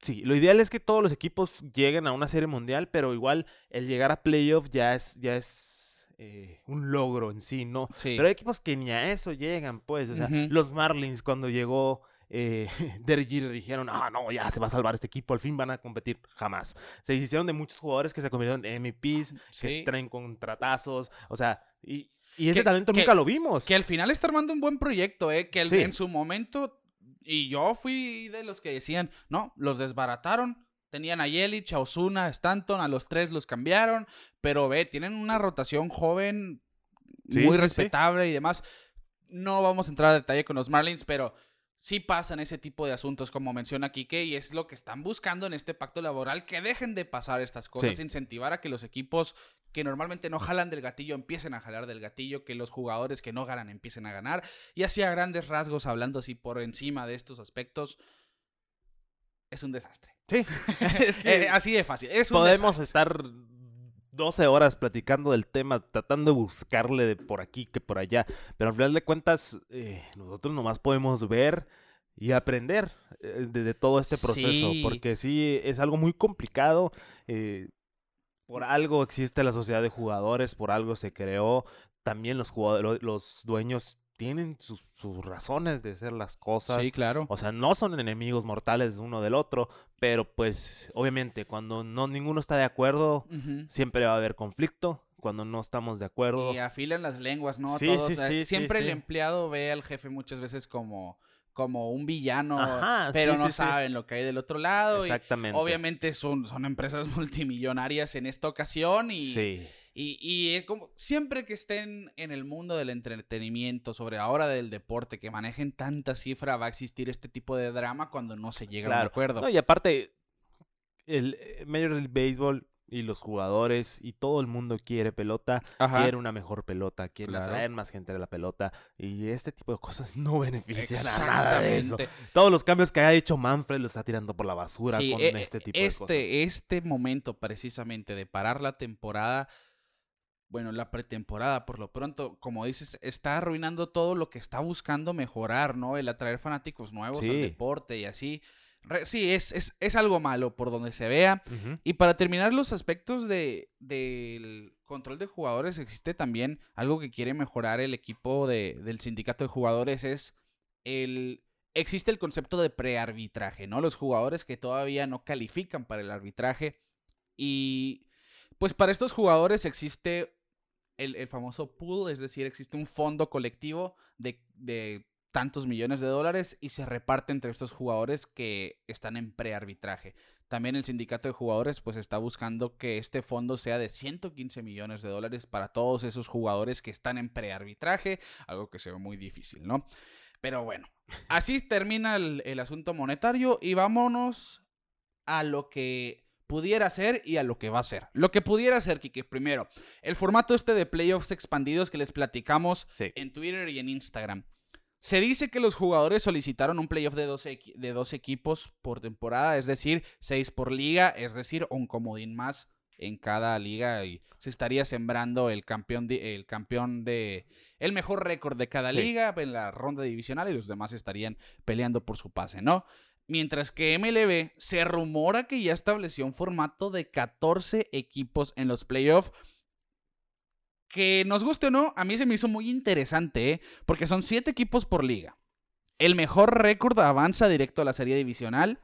sí, lo ideal es que todos los equipos lleguen a una serie mundial, pero igual el llegar a playoff ya es, ya es eh, un logro en sí, ¿no? Sí. Pero hay equipos que ni a eso llegan, pues, o sea, los Marlins cuando llegó eh, Jeter dijeron, ah, no, ya se va a salvar este equipo, al fin van a competir, jamás. Se hicieron de muchos jugadores que se convirtieron en MVPs, que Sí. traen contratazos, o sea, y, y ese Que- talento que- nunca lo vimos. Que al final está armando un buen proyecto, ¿eh? Que el- Sí. en su momento, y yo fui de los que decían, no, los desbarataron. Tenían a Yelich, a Osuna, a Stanton, a los tres los cambiaron. Pero ve, tienen una rotación joven Sí, muy sí, sí. respetable y demás. No vamos a entrar a detalle con los Marlins, pero sí pasan ese tipo de asuntos, como menciona Kike, y es lo que están buscando en este pacto laboral, que dejen de pasar estas cosas, Sí. incentivar a que los equipos que normalmente no jalan del gatillo empiecen a jalar del gatillo, que los jugadores que no ganan empiecen a ganar, y así a grandes rasgos, hablando así por encima de estos aspectos, es un desastre. Sí, es que Eh, así de fácil. Es un podemos desastre. estar 12 horas platicando del tema, tratando de buscarle de por aquí que por allá, pero al final de cuentas eh, nosotros nomás podemos ver y aprender eh, de, de todo este proceso, Sí. porque sí es algo muy complicado. eh, por algo existe la sociedad de jugadores, por algo se creó. También los jugadores, los dueños tienen sus, sus razones de hacer las cosas. Sí, claro. O sea, no son enemigos mortales uno del otro, pero pues obviamente cuando no ninguno está de acuerdo, siempre va a haber conflicto. Cuando no estamos de acuerdo, Y afilan las lenguas, ¿no? Sí, Todos, sí, sí, sí, Siempre el empleado ve al jefe muchas veces como, como un villano, Ajá, pero sí, no sí, sí. saben lo que hay del otro lado. y exactamente. obviamente son, son empresas multimillonarias en esta ocasión y, Sí, y, y es como siempre que estén en el mundo del entretenimiento, sobre ahora del deporte, que manejen tanta cifra, va a existir este tipo de drama cuando no se llega a un claro. acuerdo. No, y aparte, el eh, Major League Baseball y los jugadores y todo el mundo quiere pelota, Ajá. quiere una mejor pelota, quiere Claro. atraer más gente a la pelota y este tipo de cosas no benefician a nada de eso. Todos los cambios que ha hecho Manfred los está tirando por la basura Sí, con e- este tipo este, de cosas. Este momento precisamente de parar la temporada, bueno, la pretemporada por lo pronto, como dices, está arruinando todo lo que está buscando mejorar, ¿no? El atraer fanáticos nuevos al deporte y así. Re- sí, es, es, es algo malo por donde se vea. Y para terminar los aspectos de, del control de jugadores, existe también algo que quiere mejorar el equipo de, del sindicato de jugadores, es el, existe el concepto de prearbitraje, ¿no? Los jugadores que todavía no califican para el arbitraje. Y pues para estos jugadores existe el, el famoso pool, es decir, existe un fondo colectivo de, de tantos millones de dólares y se reparte entre estos jugadores que están en prearbitraje. También el sindicato de jugadores pues está buscando que este fondo sea de 115 millones de dólares para todos esos jugadores que están en prearbitraje, algo que se ve muy difícil, ¿no? Pero bueno, así termina el, el asunto monetario y vámonos a lo que pudiera ser y a lo que va a ser. Lo que pudiera ser, Kike, primero, el formato este de playoffs expandidos que les platicamos Sí. en Twitter y en Instagram. Se dice que los jugadores solicitaron un playoff de dos, equi- de dos equipos por temporada, es decir, seis por liga, es decir, un comodín más en cada liga y se estaría sembrando el campeón de, el campeón de el mejor récord de cada Sí. liga en la ronda divisional y los demás estarían peleando por su pase, ¿no? Mientras que MLB se rumora que ya estableció un formato de 14 equipos en los playoffs. Que nos guste o no, a mí se me hizo muy interesante, ¿eh? porque son 7 equipos por liga. El mejor récord avanza directo a la serie divisional,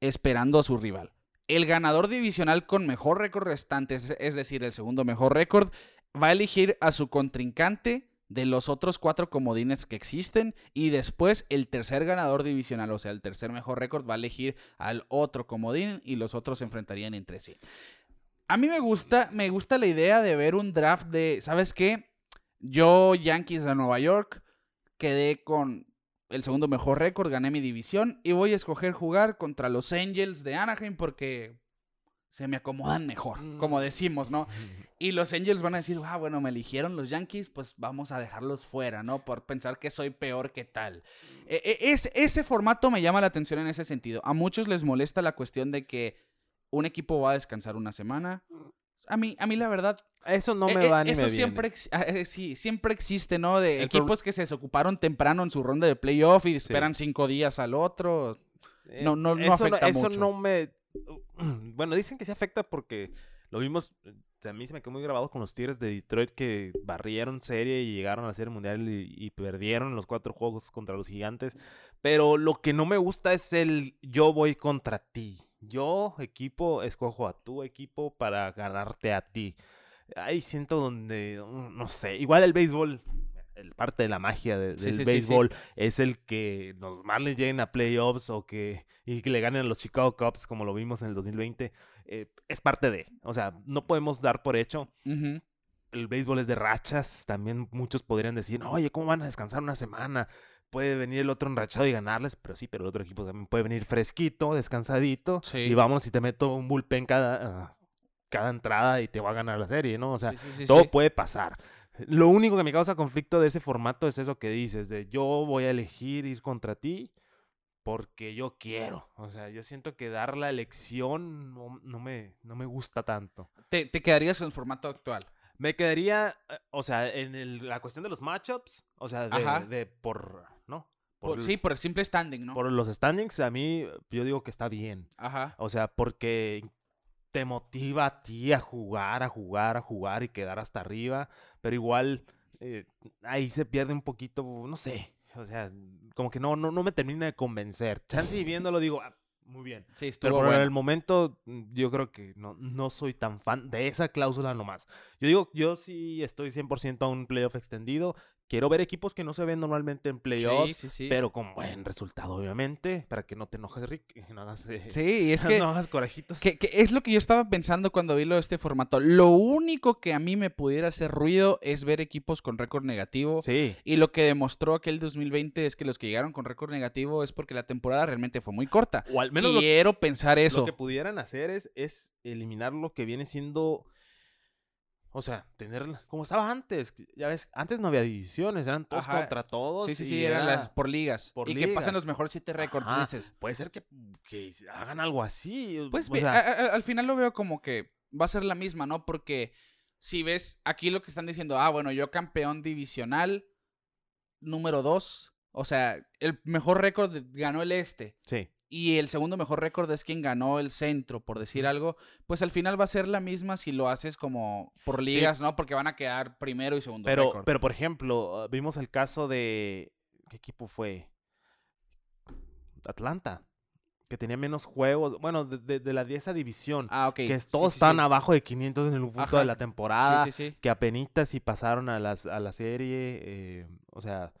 esperando a su rival. El ganador divisional con mejor récord restante, es- decir, el segundo mejor récord, va a elegir a su contrincante de los otros cuatro comodines que existen y después el tercer ganador divisional, o sea, el tercer mejor récord va a elegir al otro comodín y los otros se enfrentarían entre sí. A mí me gusta, me gusta la idea de ver un draft de, ¿sabes qué? Yo, Yankees de Nueva York, quedé con el segundo mejor récord, gané mi división y voy a escoger jugar contra los Angels de Anaheim porque se me acomodan mejor, como decimos, ¿no? Y los Angels van a decir, ah, bueno, me eligieron los Yankees, pues vamos a dejarlos fuera, ¿no? Por pensar que soy peor que tal. E- e- es, ese formato me llama la atención en ese sentido. A muchos les molesta la cuestión de que un equipo va a descansar una semana. A mí, a mí la verdad, Eso no eh, me eh, va ni eso me siempre, viene. ah, eh, sí, siempre existe, ¿no? De El equipos que se desocuparon temprano en su ronda de playoff y esperan cinco días al otro. Eh, no- no- no eso afecta eso mucho. no me... Bueno, dicen que sí afecta porque lo vimos... A mí se me quedó muy grabado con los Tigres de Detroit que barrieron serie y llegaron a la serie mundial y, y perdieron los cuatro juegos contra los gigantes. Pero lo que no me gusta es el yo voy contra ti. Yo, equipo, escojo a tu equipo para ganarte a ti. Ahí siento donde, mm, no sé, igual el béisbol, el parte de la magia de- Sí, del sí, sí, sí. béisbol es el que los Marlins lleguen a playoffs o que, y que le ganen a los Chicago Cubs como lo vimos en el 2020. eh, es parte de, o sea, no podemos dar por hecho. El béisbol es de rachas, también muchos podrían decir, oye, ¿cómo van a descansar una semana? Puede venir el otro enrachado y ganarles, pero sí, pero el otro equipo también puede venir fresquito, descansadito, y vámonos y te meto un bullpen cada, ah, cada entrada y te va a ganar la serie, ¿no? O sea, todo puede pasar. Lo único que me causa conflicto de ese formato es eso que dices, de yo voy a elegir ir contra ti porque yo quiero. O sea, yo siento que dar la elección no, no me, no me gusta tanto. Te, te quedarías en el formato actual. Me quedaría, eh, o sea, en el- la cuestión de los matchups, o sea, de, de por, ¿no? Por- Por, sí, por el simple standing, ¿no? por los standings, a mí yo digo que está bien. Ajá. O sea, porque te motiva a ti a jugar, a jugar, a jugar y quedar hasta arriba. Pero igual eh, ahí se pierde un poquito, no sé. O sea, como que no, no, no me termina de convencer. Chance y viéndolo digo, "Ah, muy bien. Sí, estuvo Pero por bueno. el momento mm, yo creo que no, no soy tan fan de esa cláusula nomás. Yo digo, yo sí estoy 100% a un playoff extendido. Quiero ver equipos que no se ven normalmente en playoffs. Sí, sí, sí. Pero con buen resultado, obviamente, para que no te enojes, Rick. No hagas, eh, Sí, es que, no hagas corajitos. que, que es lo que yo estaba pensando cuando vi lo de este formato. Lo único que a mí me pudiera hacer ruido es ver equipos con récord negativo. Sí, Y lo que demostró aquel 2020 es que los que llegaron con récord negativo es porque la temporada realmente fue muy corta. o al menos lo, Quiero pensar eso. lo que pudieran hacer es, es eliminar lo que viene siendo. O sea, tener como estaba antes. Ya ves, antes no había divisiones, eran todos Ajá. contra todos. Sí, sí, sí, eran era- las por ligas. por y que pasen los mejores siete récords, dices. Puede ser que, que hagan algo así. Pues o ve, sea, a- a- al final lo veo como que va a ser la misma, ¿no? Porque si ves aquí lo que están diciendo, ah, bueno, yo campeón divisional número 2, o sea, el mejor récord ganó el este sí. Y el segundo mejor récord es quien ganó el centro, por decir algo, pues al final va a ser la misma si lo haces como por ligas, ¿no? Porque van a quedar primero y segundo Pero, récord. pero por ejemplo, uh, vimos el caso de. ¿Qué equipo fue? Atlanta, que tenía menos juegos, bueno, de, de- de la 10 división, Ah, ok. que Sí, todos sí, sí. abajo de 500 en el punto Ajá. de la temporada, Sí, sí, sí. que apenitas y pasaron a, las, a la serie, eh, o sea,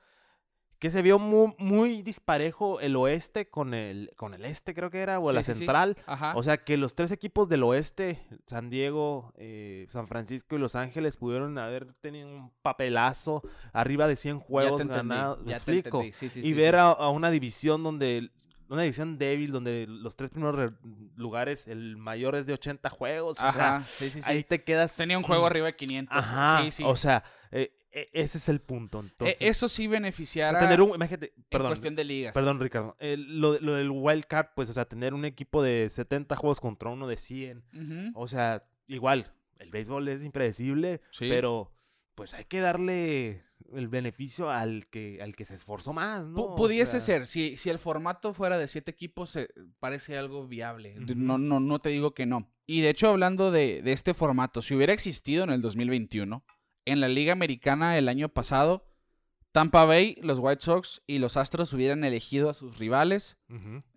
que se vio muy, muy disparejo el oeste con el, con el este, creo que era, o Sí, la sí, sí. central. Ajá. O sea, que los tres equipos del oeste, San Diego, eh, San Francisco y Los Ángeles, pudieron haber tenido un papelazo arriba de 100 Ya te juegos ganados. ¿me explico? sí, sí, y sí, ver sí. A, a una división donde una división débil donde los tres primeros re- lugares el mayor es de 80 juegos, o sea, sí, sí, sí. ahí te quedas Tenía un juego arriba de 500. Ajá, sí, sí. o sea, eh, ese es el punto. E- Entonces, eso sí o sea, beneficiará tener un, imagínate, en perdón, cuestión de ligas. perdón Ricardo, lo, lo del wild card, pues, o sea, tener un equipo de 70 juegos contra uno de 100, Ujú. o sea, igual, el béisbol es impredecible, Sí. pero pues hay que darle el beneficio al que al que se esforzó más, ¿no? O pudiese sea, ser, si, si el formato fuera de siete equipos, eh, parece algo viable. No, no, no te digo que no. Y de hecho, hablando de, de este formato, si hubiera existido en el 2021, en la Liga Americana el año pasado, Tampa Bay, los White Sox y los Astros hubieran elegido a sus rivales.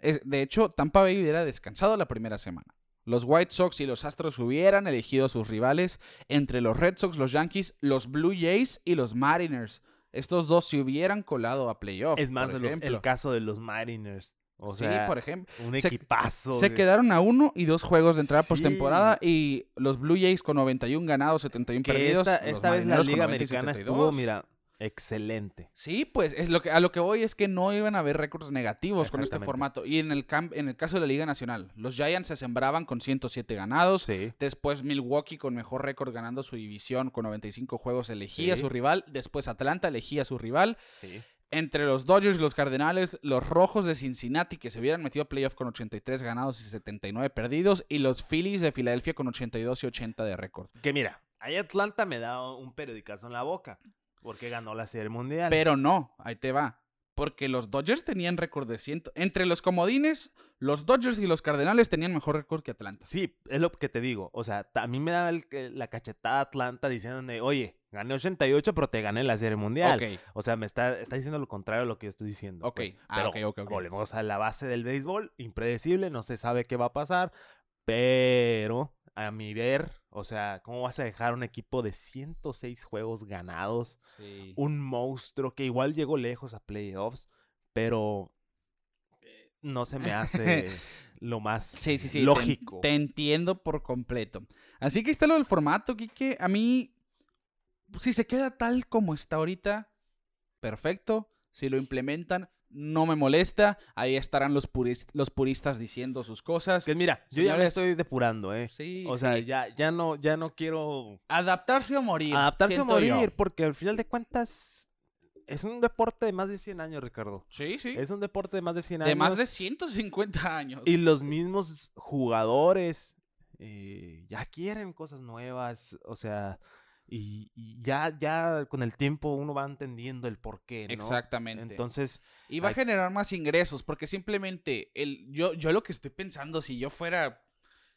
Es- de hecho, Tampa Bay hubiera descansado la primera semana. Los White Sox y los Astros hubieran elegido a sus rivales entre los Red Sox, los Yankees, los Blue Jays y los Mariners. Estos dos se hubieran colado a playoff. Es más, por los- el caso de los Mariners, o sí, sea, por ejemplo. un se- equipazo. Se quedaron a uno y dos juegos de entrada Sí. postemporada y los Blue Jays con 91 ganados, 71 que perdidos. esta, vez la Liga 90 y Americana 72. estuvo, mira, excelente. Sí, pues es lo que, a lo que voy es que no iban a haber récords negativos con este formato. Y en el, cam- en el caso de la Liga Nacional, los Giants se sembraban con 107 ganados. Sí. Después Milwaukee con mejor récord ganando su división con 95 juegos elegía a su rival. Después Atlanta elegía a su rival. sí. Entre los Dodgers y los Cardenales, los Rojos de Cincinnati que se hubieran metido a playoff con 83 ganados y 79 perdidos. Y los Phillies de Filadelfia con 82 y 80 de récord. Que mira, ahí Atlanta me da un periodicazo en la boca. Porque ganó la Serie Mundial. Pero no, ahí te va. Porque los Dodgers tenían récord de 100. Entre los comodines, los Dodgers y los Cardenales tenían mejor récord que Atlanta. Sí, es lo que te digo. O sea, a mí me da el- la cachetada Atlanta diciéndome, oye, gané 88, pero te gané la Serie Mundial. Ok. O sea, me está, está diciendo lo contrario a lo que yo estoy diciendo. Ok. pues. Ah, Pero ok, ok, ok. volvemos a la base del béisbol, impredecible, no se sabe qué va a pasar, pero a mi ver, o sea, ¿cómo vas a dejar un equipo de 106 juegos ganados? Sí. Un monstruo que igual llegó lejos a playoffs, pero eh, no se me hace lo más Sí, sí, sí. te- lógico. Te, entiendo por completo. Así que está lo del formato, Kike. A mí, si se queda tal como está ahorita, perfecto. Si lo implementan, no me molesta. Ahí estarán los, puris- los puristas diciendo sus cosas. Que mira, yo ya me estoy depurando, ¿eh? Sí, O sea, sí. ya, ya no, ya no quiero Adaptarse o morir. adaptarse yo. morir, porque al final de cuentas es un deporte de más de 100 años, Ricardo. Sí, sí. Es un deporte de más de 100 años. De más de 150 años. Y los mismos jugadores eh, ya quieren cosas nuevas, o sea, y, y ya, ya con el tiempo uno va entendiendo el porqué, ¿no? Exactamente. Entonces, Y va a generar más ingresos, porque simplemente el, yo, yo lo que estoy pensando, si yo fuera,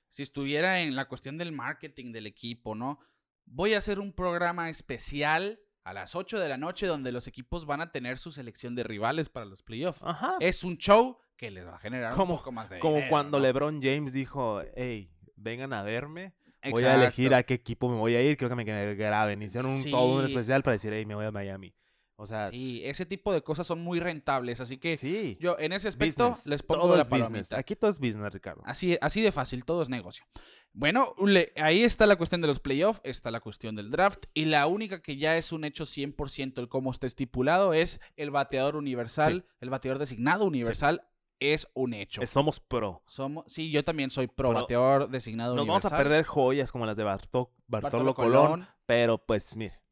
si estuviera en la cuestión del marketing del equipo, ¿no? Voy a hacer un programa especial a las 8 de la noche donde los equipos van a tener su selección de rivales para los playoffs. ajá, Es un show que les va a generar Como- un poco más de como dinero, cuando ¿no? LeBron James dijo, hey, vengan a verme, voy a elegir a qué equipo me voy a ir, creo que me que- graben. Hicieron un, todo un especial para decir, hey, me voy a Miami. O sea, Sí, ese tipo de cosas son muy rentables, así que sí, yo en ese aspecto business, les pongo todo la es business. Aquí todo es business, Ricardo. Así, así de fácil, todo es negocio. Bueno, le- ahí está la cuestión de los playoffs, está la cuestión del draft, y la única que ya es un hecho 100% el cómo está estipulado es el bateador universal, el bateador designado universal es un hecho. Somos pro. Somos, sí, yo también soy pro bateador designado Nos vamos a perder joyas como las de Bartolo, Bartolo Colón, Colón. pero pues mire.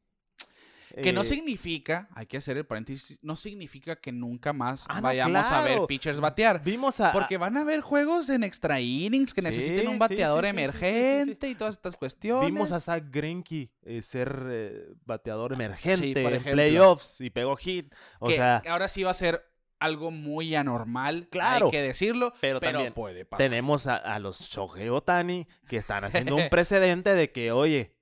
Que no eh, significa, hay que hacer el paréntesis, no significa que nunca más Ah, no, vayamos a ver pitchers batear. Vimos a... Porque van a haber juegos en extra innings que Sí, necesiten un bateador sí, sí, emergente y todas estas cuestiones. Vimos a Zach Greinke eh, ser eh, bateador emergente por en playoffs y pegó hit. O que sea, ahora sí va a ser algo muy anormal, Claro. hay que decirlo, pero, pero, también puede pasar. tenemos a, a los Shohei Otani que están haciendo un precedente de que, oye,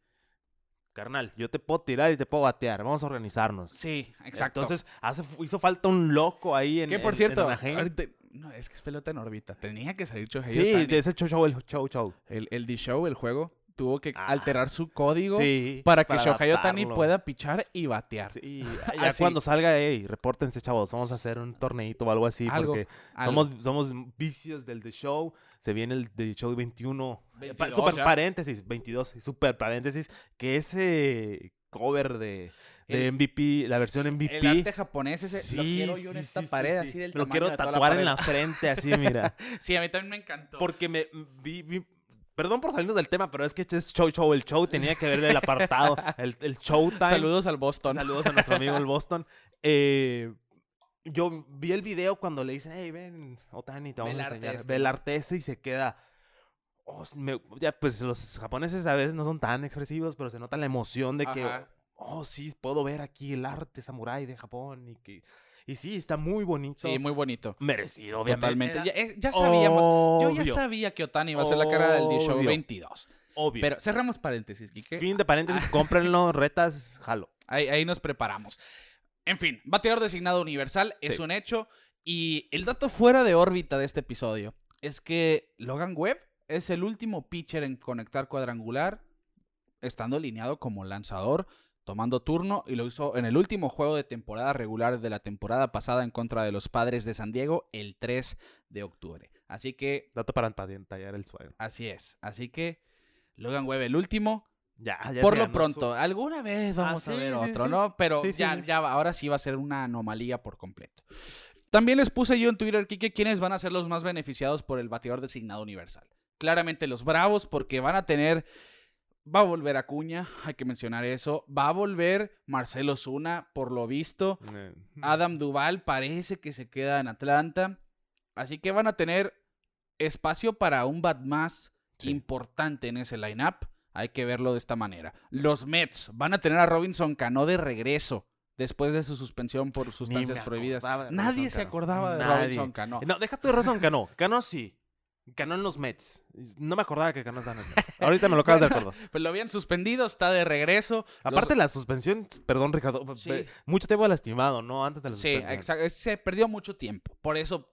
carnal, yo te puedo tirar y te puedo batear, vamos a organizarnos. Sí, exacto. Entonces, hace, hizo falta un loco ahí en que por en- cierto, ahorita No, es que es pelota en órbita. Tenía que salir Shohei Sí, Ohtani. de ese show show, el show show. El, el D-Show, el juego, tuvo que Ah. alterar su código Sí, para que Shohei Ohtani adaptarlo. pueda pichar y batear. Sí, ya cuando salga, hey, repórtense, chavos. Vamos a hacer un torneito o algo así. Algo, porque algo. somos, somos vicios del The Show. Se viene el The Show 21. eh, pa- 22 super ya. paréntesis, 22. y Super paréntesis. Que ese cover de, de El- MVP, la versión MVP. El arte japonés ese lo Sí, quiero yo en sí, esta sí, pared, sí. así del Lo quiero de tatuar en la frente, así, mira. Sí, a mí también me encantó. Porque me vi, vi- Perdón por salirnos del tema, pero es que este es show show. El show tenía que ver del apartado. El, el showtime. Saludos al Boston. Saludos a nuestro amigo el Boston. Eh, yo vi el video cuando le dicen, hey, ven, Otani, te vamos el a enseñar. este, Ve el ¿no? arte ese y se queda. oh, me- ya, pues los japoneses a veces no son tan expresivos, pero se nota la emoción de que, Ajá. oh, sí, puedo ver aquí el arte samurái de Japón. Y que y sí, está muy bonito. Sí, muy bonito. merecido, obviamente. Totalmente. Ya, ya sabíamos. Yo ya sabía que Otani iba a ser la cara del D-Show Obvio. 22. Obvio. Pero cerramos paréntesis, Quique. fin de paréntesis, cómprenlo, retas, jalo. Ahí, ahí nos preparamos. En fin, bateador designado universal es Sí. un hecho. Y el dato fuera de órbita de este episodio es que Logan Webb es el último pitcher en conectar cuadrangular, estando alineado como lanzador, tomando turno, y lo hizo en el último juego de temporada regular de la temporada pasada en contra de los padres de San Diego el 3 de octubre. Así que, Dato para tallar el suelo. así es. Así que, Logan Webb el último, Ya, ya por lo pronto, su- alguna vez vamos Ah, a sí, ver sí, otro, sí. ¿no? Pero ya, ya ahora sí va a ser una anomalía por completo. También les puse yo en Twitter, Kike, quiénes van a ser los más beneficiados por el bateador designado universal. Claramente los Bravos, porque van a tener. Va a volver Acuña, hay que mencionar eso. Va a volver Marcelo Zuna, por lo visto. Eh, Adam Duval parece que se queda en Atlanta. Así que van a tener espacio para un bat más Sí. importante en ese lineup. Hay que verlo de esta manera. Los Mets van a tener a Robinson Cano de regreso después de su suspensión por sustancias prohibidas. de Nadie Robinson se Cano. acordaba de Nadie. Robinson Cano. No, deja tu razón, Cano. Cano sí. Cano en los Mets. No me acordaba que estaba en los Mets. Ahorita me lo acabas de acordar. Pues lo habían suspendido, está de regreso. Los- Aparte la suspensión, perdón Ricardo, Sí. mucho tiempo lastimado, ¿no? Antes de la Sí, suspensión. exacto. Se perdió mucho tiempo. Por eso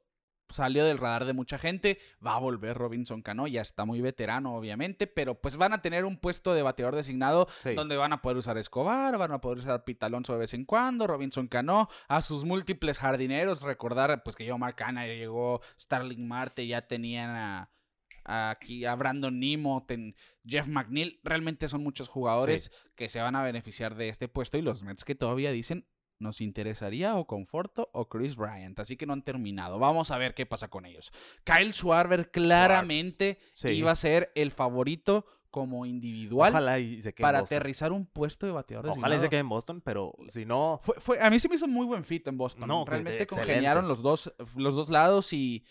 salió del radar de mucha gente. Va a volver Robinson Cano. Ya está muy veterano, obviamente. Pero pues van a tener un puesto de bateador designado Sí. donde van a poder usar Escobar, van a poder usar Pete Alonso de vez en cuando, Robinson Cano, a sus múltiples jardineros. Recordar pues que Canha, ya llegó Starling Marte, ya tenían a. a Aquí a Brandon Nimo, ten- Jeff McNeil, realmente son muchos jugadores que se van a beneficiar de este puesto y los Mets que todavía dicen nos interesaría o Conforto o Chris Bryant, así que no han terminado. Vamos a ver qué pasa con ellos. Kyle Schwarber claramente Sí. iba a ser el favorito como individual Ojalá y se quede para aterrizar un puesto de bateador Ojalá y designado. se quede en Boston, pero si no... Fue, fue- a mí se me hizo muy buen fit en Boston. No, Realmente excelente. congeniaron los dos, los dos lados y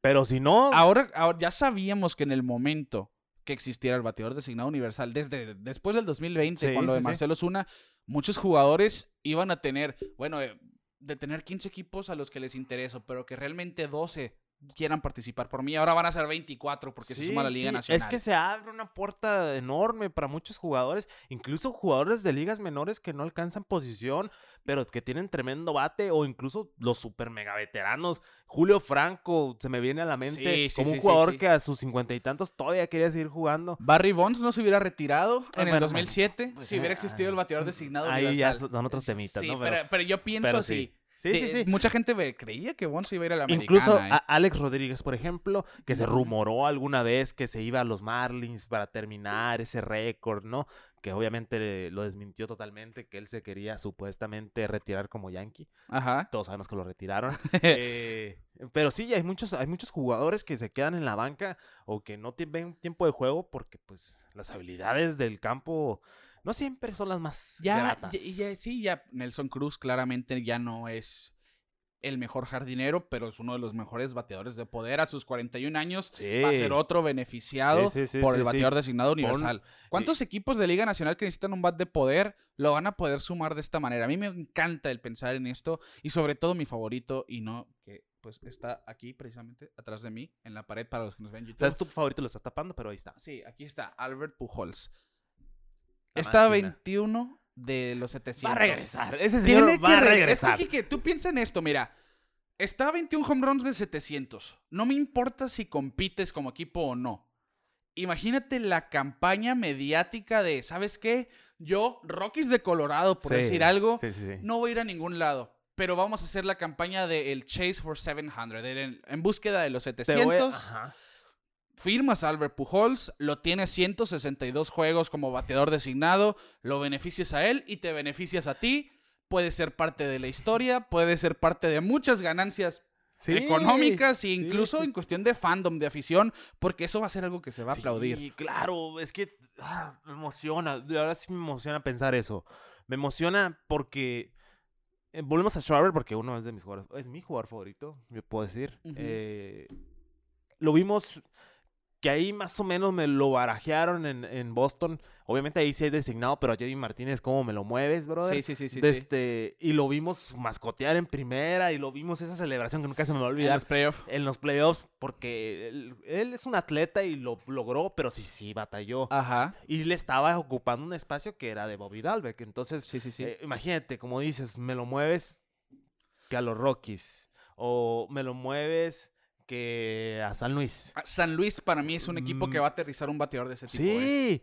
Pero si no... ahora, ahora ya sabíamos que en el momento que existiera el bateador designado universal, desde después del 2020, Sí, con lo de sí. Marcelo Zuna, muchos jugadores iban a tener, bueno, eh, de tener 15 equipos a los que les intereso, pero que realmente 12 quieran participar por mí. Ahora van a ser 24 porque se suma la Liga sí, Nacional. Es que se abre una puerta enorme para muchos jugadores, incluso jugadores de ligas menores que no alcanzan posición, pero que tienen tremendo bate, o incluso los super mega veteranos. Julio Franco se me viene a la mente Sí, sí, como sí, un jugador sí. que a sus cincuenta y tantos todavía quería seguir jugando. Barry Bonds no se hubiera retirado Ah, en el bueno, 2007 pues, si hubiera existido el bateador designado Ahí ya universal. son otros temitas, Sí, ¿no? pero, pero yo pienso pero así. Sí. Sí, de- sí, sí. Mucha gente creía que Bonds iba a ir a la americana. Incluso ¿eh? a Alex Rodríguez, por ejemplo, que se rumoró alguna vez que se iba a los Marlins para terminar ese récord, ¿no? Que obviamente lo desmintió totalmente, que él se quería supuestamente retirar como Yankee. Ajá. Todos sabemos que lo retiraron. Eh, pero sí, hay muchos, hay muchos jugadores que se quedan en la banca o que no tie- ven tiempo de juego porque pues las habilidades del campo no siempre son las más Ya, gratas. ya- ya- sí, ya Nelson Cruz claramente ya no es el mejor jardinero, pero es uno de los mejores bateadores de poder a sus 41 años. Sí. Va a ser otro beneficiado Sí, sí, sí, por el bateador designado universal. ¿Cuántos equipos de Liga Nacional que necesitan un bat de poder lo van a poder sumar de esta manera? A mí me encanta el pensar en esto y sobre todo mi favorito y no que pues está aquí precisamente atrás de mí en la pared para los que nos ven en O YouTube. sea, es tu favorito, lo estás tapando, pero ahí está. Sí, aquí está Albert Pujols. Está a máquina. 21 de los 700. Va a regresar. Ese señor Tiene va que a regresar. Es que, Quique, tú piensa en esto, mira. Está a 21 home runs de 700. No me importa si compites como equipo o no. Imagínate la campaña mediática de, ¿sabes qué? Yo, Rockies de Colorado, por Sí, decir algo, Sí, sí, sí. no voy a ir a ningún lado. Pero vamos a hacer la campaña de el Chase for 700, el- en búsqueda de los Te voy a- 700. Ajá. Firmas a Albert Pujols, lo tiene 162 juegos como bateador designado, lo beneficias a él y te beneficias a ti. Puede ser parte de la historia, puede ser parte de muchas ganancias Sí, económicas e incluso sí. en cuestión de fandom, de afición, porque eso va a ser algo que se va a aplaudir. Sí, claro, es que ah, me emociona, de verdad sí me emociona pensar eso. Me emociona porque eh, volvemos a Schwarber porque uno es de mis jugadores, es mi jugador favorito, yo puedo decir. Eh, lo vimos que ahí más o menos me lo barajearon en, en Boston. Obviamente ahí sí hay designado, pero a JD Martínez, ¿cómo me lo mueves, brother? Sí, sí, sí, sí. De sí. este, y lo vimos mascotear en primera y lo vimos esa celebración que nunca se me va a En olvidar los playoffs. en los playoffs porque él, él es un atleta y lo logró, pero sí, sí, batalló. Ajá. Y le estaba ocupando un espacio que era de Bobby Dalbeck. Entonces, Sí, sí, sí. eh, imagínate, como dices, me lo mueves que a los Rockies. O me lo mueves que a San Luis. Ah, San Luis para mí es un equipo que Mm. va a aterrizar un bateador de ese tipo. ¿eh? Sí.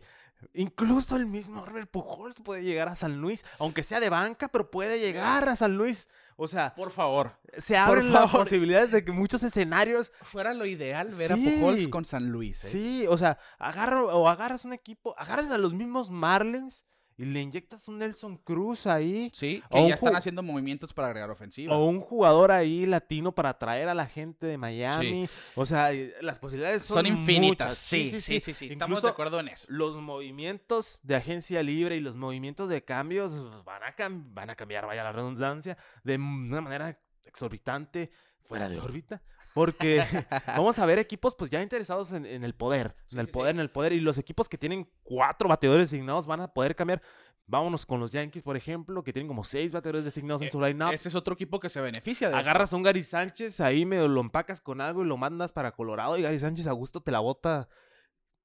Incluso el mismo Robert Pujols puede llegar a San Luis, aunque sea de banca, pero puede llegar a San Luis. O sea, Por favor. se abren las posibilidades de que muchos escenarios Fuera lo ideal ver Sí. a Pujols con San Luis. ¿eh? Sí, o sea, agarro, o agarras un equipo, agarras a los mismos Marlins y le inyectas un Nelson Cruz ahí. Sí, O que un ya están haciendo movimientos para agregar ofensiva. O un jugador ahí latino para atraer a la gente de Miami. O sea, las posibilidades son, Son infinitas. muchas. Sí, sí, sí, sí, Estamos de acuerdo en eso. los movimientos de agencia libre y los movimientos de cambios van a, cam- van a cambiar, vaya la redundancia, de una manera exorbitante, fuera de órbita. Porque vamos a ver equipos pues ya interesados en, en el poder, Sí, en el sí, poder, sí. en el poder. Y los equipos que tienen cuatro bateadores designados van a poder cambiar. Vámonos con los Yankees, por ejemplo, que tienen como seis bateadores designados en Eh, su line-up. Ese es otro equipo que se beneficia de esto. Agarras a un Gary Sánchez, ahí medio lo empacas con algo y lo mandas para Colorado. Y Gary Sánchez a gusto te la bota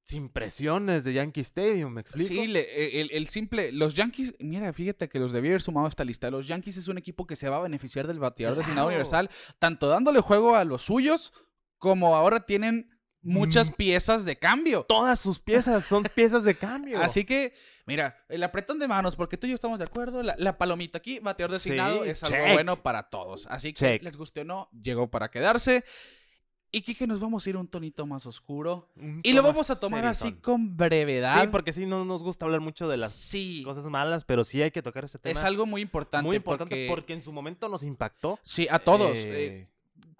sin presiones de Yankee Stadium, ¿me explico? Sí, le- eh, el, el simple. Los Yankees, mira, fíjate que los debí haber sumado a esta lista. Los Yankees es un equipo que se va a beneficiar del bateador designado universal, tanto dándole juego a los suyos, como ahora tienen muchas Mm. piezas de cambio. Todas sus piezas son piezas de cambio. Así que, mira, el apretón de manos, porque tú y yo estamos de acuerdo. La, la palomita aquí, bateador designado, Sí, es algo bueno para todos. Así que, Check. les guste o no, llegó para quedarse. Y Kike, nos vamos a ir un tonito más oscuro. Un Y lo vamos a tomar así con brevedad. Sí, porque sí, no nos gusta hablar mucho de las Sí, cosas malas, pero sí hay que tocar este tema. es algo muy importante. muy importante porque... porque... en su momento nos impactó. Sí, a todos. Eh, Eh,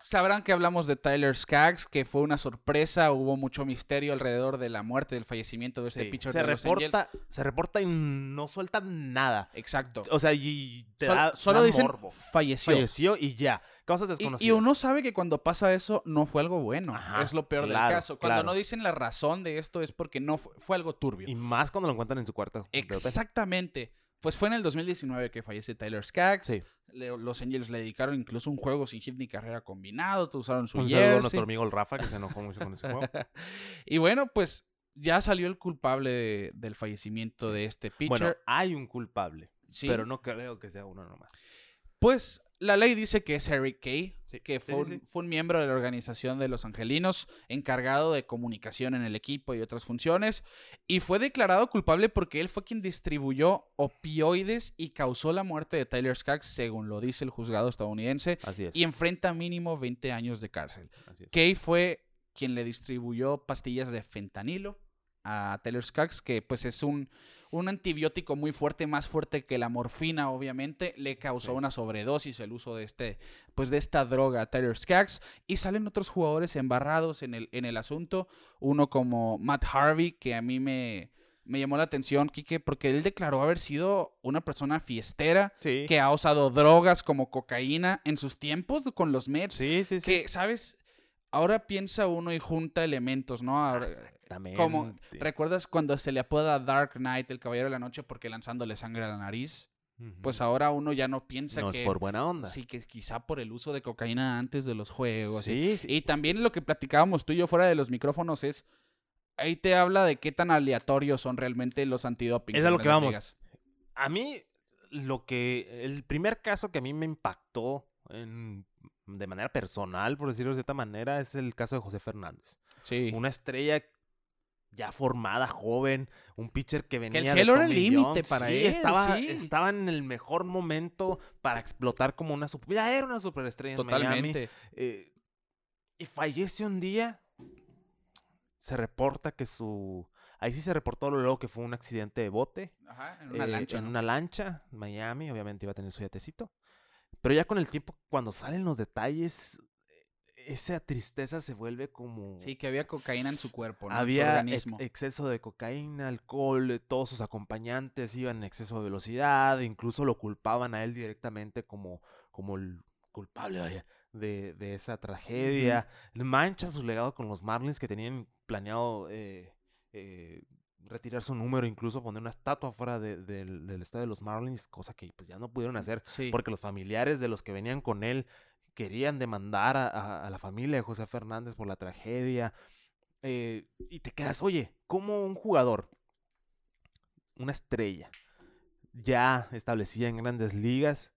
sabrán que hablamos de Tyler Skaggs, que fue una sorpresa. Hubo mucho misterio alrededor de la muerte, del fallecimiento de este sí, pitcher se de los reporta, se reporta y no sueltan nada. Exacto. O sea, y te Sol- da- solo dicen morbo. falleció. Falleció y ya. Cosas desconocidas. Y, uno sabe que cuando pasa eso no fue algo bueno. Ajá, es lo peor claro, del caso. Cuando claro. no dicen la razón de esto es porque no fue, fue algo turbio. Y más cuando lo encuentran en su cuarto. Exactamente. Pues fue en el 2019 que fallece Tyler Skaggs. Sí. Le- los Angels le dedicaron incluso un juego sin hit ni carrera combinado. Usaron su Un saludo a jersey. nuestro amigo el Rafa, que se enojó mucho con ese juego. y bueno, pues ya salió el culpable de- del fallecimiento de este pitcher. Bueno, hay un culpable, Sí. pero no creo que sea uno nomás. Pues la ley dice que es Harry Kay, Sí, que fue, sí, un, sí. fue un miembro de la organización de los Angelinos, encargado de comunicación en el equipo y otras funciones, y fue declarado culpable porque él fue quien distribuyó opioides y causó la muerte de Tyler Skaggs, según lo dice el juzgado estadounidense, Así es. y enfrenta mínimo 20 años de cárcel. Kay fue quien le distribuyó pastillas de fentanilo a Taylor Skaggs, que pues es un, un antibiótico muy fuerte, más fuerte que la morfina, obviamente. Le causó Sí. una sobredosis el uso de este, pues de esta droga a Taylor Skaggs. Y salen otros jugadores embarrados en el, en el asunto. Uno como Matt Harvey, que a mí me, me llamó la atención, Kike, porque él declaró haber sido una persona fiestera. Sí. Que ha usado drogas como cocaína en sus tiempos con los Mets Sí, sí, sí. que, ¿sabes? Ahora piensa uno y junta elementos, ¿no? Ahora, Exactamente. como, ¿recuerdas cuando se le apoda Dark Knight, el Caballero de la Noche, porque lanzándole sangre a la nariz? Pues ahora uno ya no piensa no que... es por buena onda. Sí, que quizá por el uso de cocaína antes de los juegos. y- sí, sí. Y también lo que platicábamos tú y yo fuera de los micrófonos es... Ahí te habla de qué tan aleatorios son realmente los antidoping. Es a lo que vamos. ligas. A mí, lo que. El primer caso que a mí me impactó en de manera personal, por decirlo de cierta manera, es el caso de José Fernández. Sí. Una estrella ya formada, joven, un pitcher que venía el de cielo era el Tommy límite para Sí, él, Estaba, sí. estaba en el mejor momento para explotar como una super... Ya era una superestrella en Miami. Eh, y fallece un día. Se reporta que su... Ahí sí se reportó luego que fue un accidente de bote. Ajá, en una eh, lancha. En ¿no? una lancha, Miami, obviamente iba a tener su yatecito. Pero ya con el tiempo, cuando salen los detalles, esa tristeza se vuelve como... Sí, que había cocaína en su cuerpo, ¿no? En su Había ex- organismo. exceso de cocaína, alcohol, eh, todos sus acompañantes iban en exceso de velocidad, incluso lo culpaban a él directamente como, como el culpable vaya, de, de esa tragedia. Mancha su legado con los Marlins que tenían planeado eh, eh, retirar su número, incluso poner una estatua fuera de- del, del estadio de los Marlins, cosa que pues ya no pudieron hacer Sí. porque los familiares de los que venían con él querían demandar a, a- a la familia de José Fernández por la tragedia. eh, y te quedas, oye, ¿cómo un jugador, una estrella, ya establecida en grandes ligas,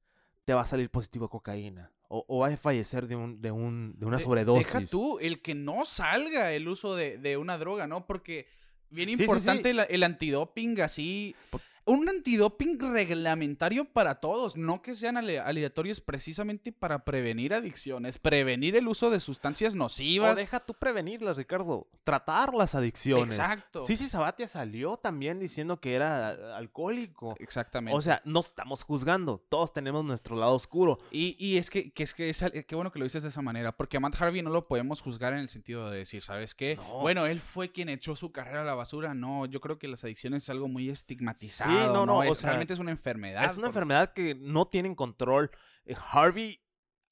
te va a salir positivo a cocaína? O, o va a fallecer de, un, de, un, de una De- sobredosis. Deja tú el que no salga el uso de, de una droga, ¿no? Porque bien Sí, sí, importante sí. El, el antidoping así. Por- Un antidoping reglamentario para todos, no que sean ale- aleatorios precisamente para prevenir adicciones, prevenir el uso de sustancias O nocivas. deja tú prevenirlas, Ricardo. Tratar las adicciones. Exacto. Sí, sí, Sabatia salió también diciendo que era eh, alcohólico. Exactamente. O sea, no estamos juzgando. Todos tenemos nuestro lado oscuro. Y, y es que, que es que es, qué bueno que lo dices de esa manera, porque a Matt Harvey no lo podemos juzgar en el sentido de decir, ¿sabes qué? No. Bueno, él fue quien echó su carrera a la basura. No, yo creo que las adicciones es algo muy estigmatizado. Sí, no, no, Es- o sea, realmente es una enfermedad. Es una por- enfermedad que no tienen control. Eh, Harvey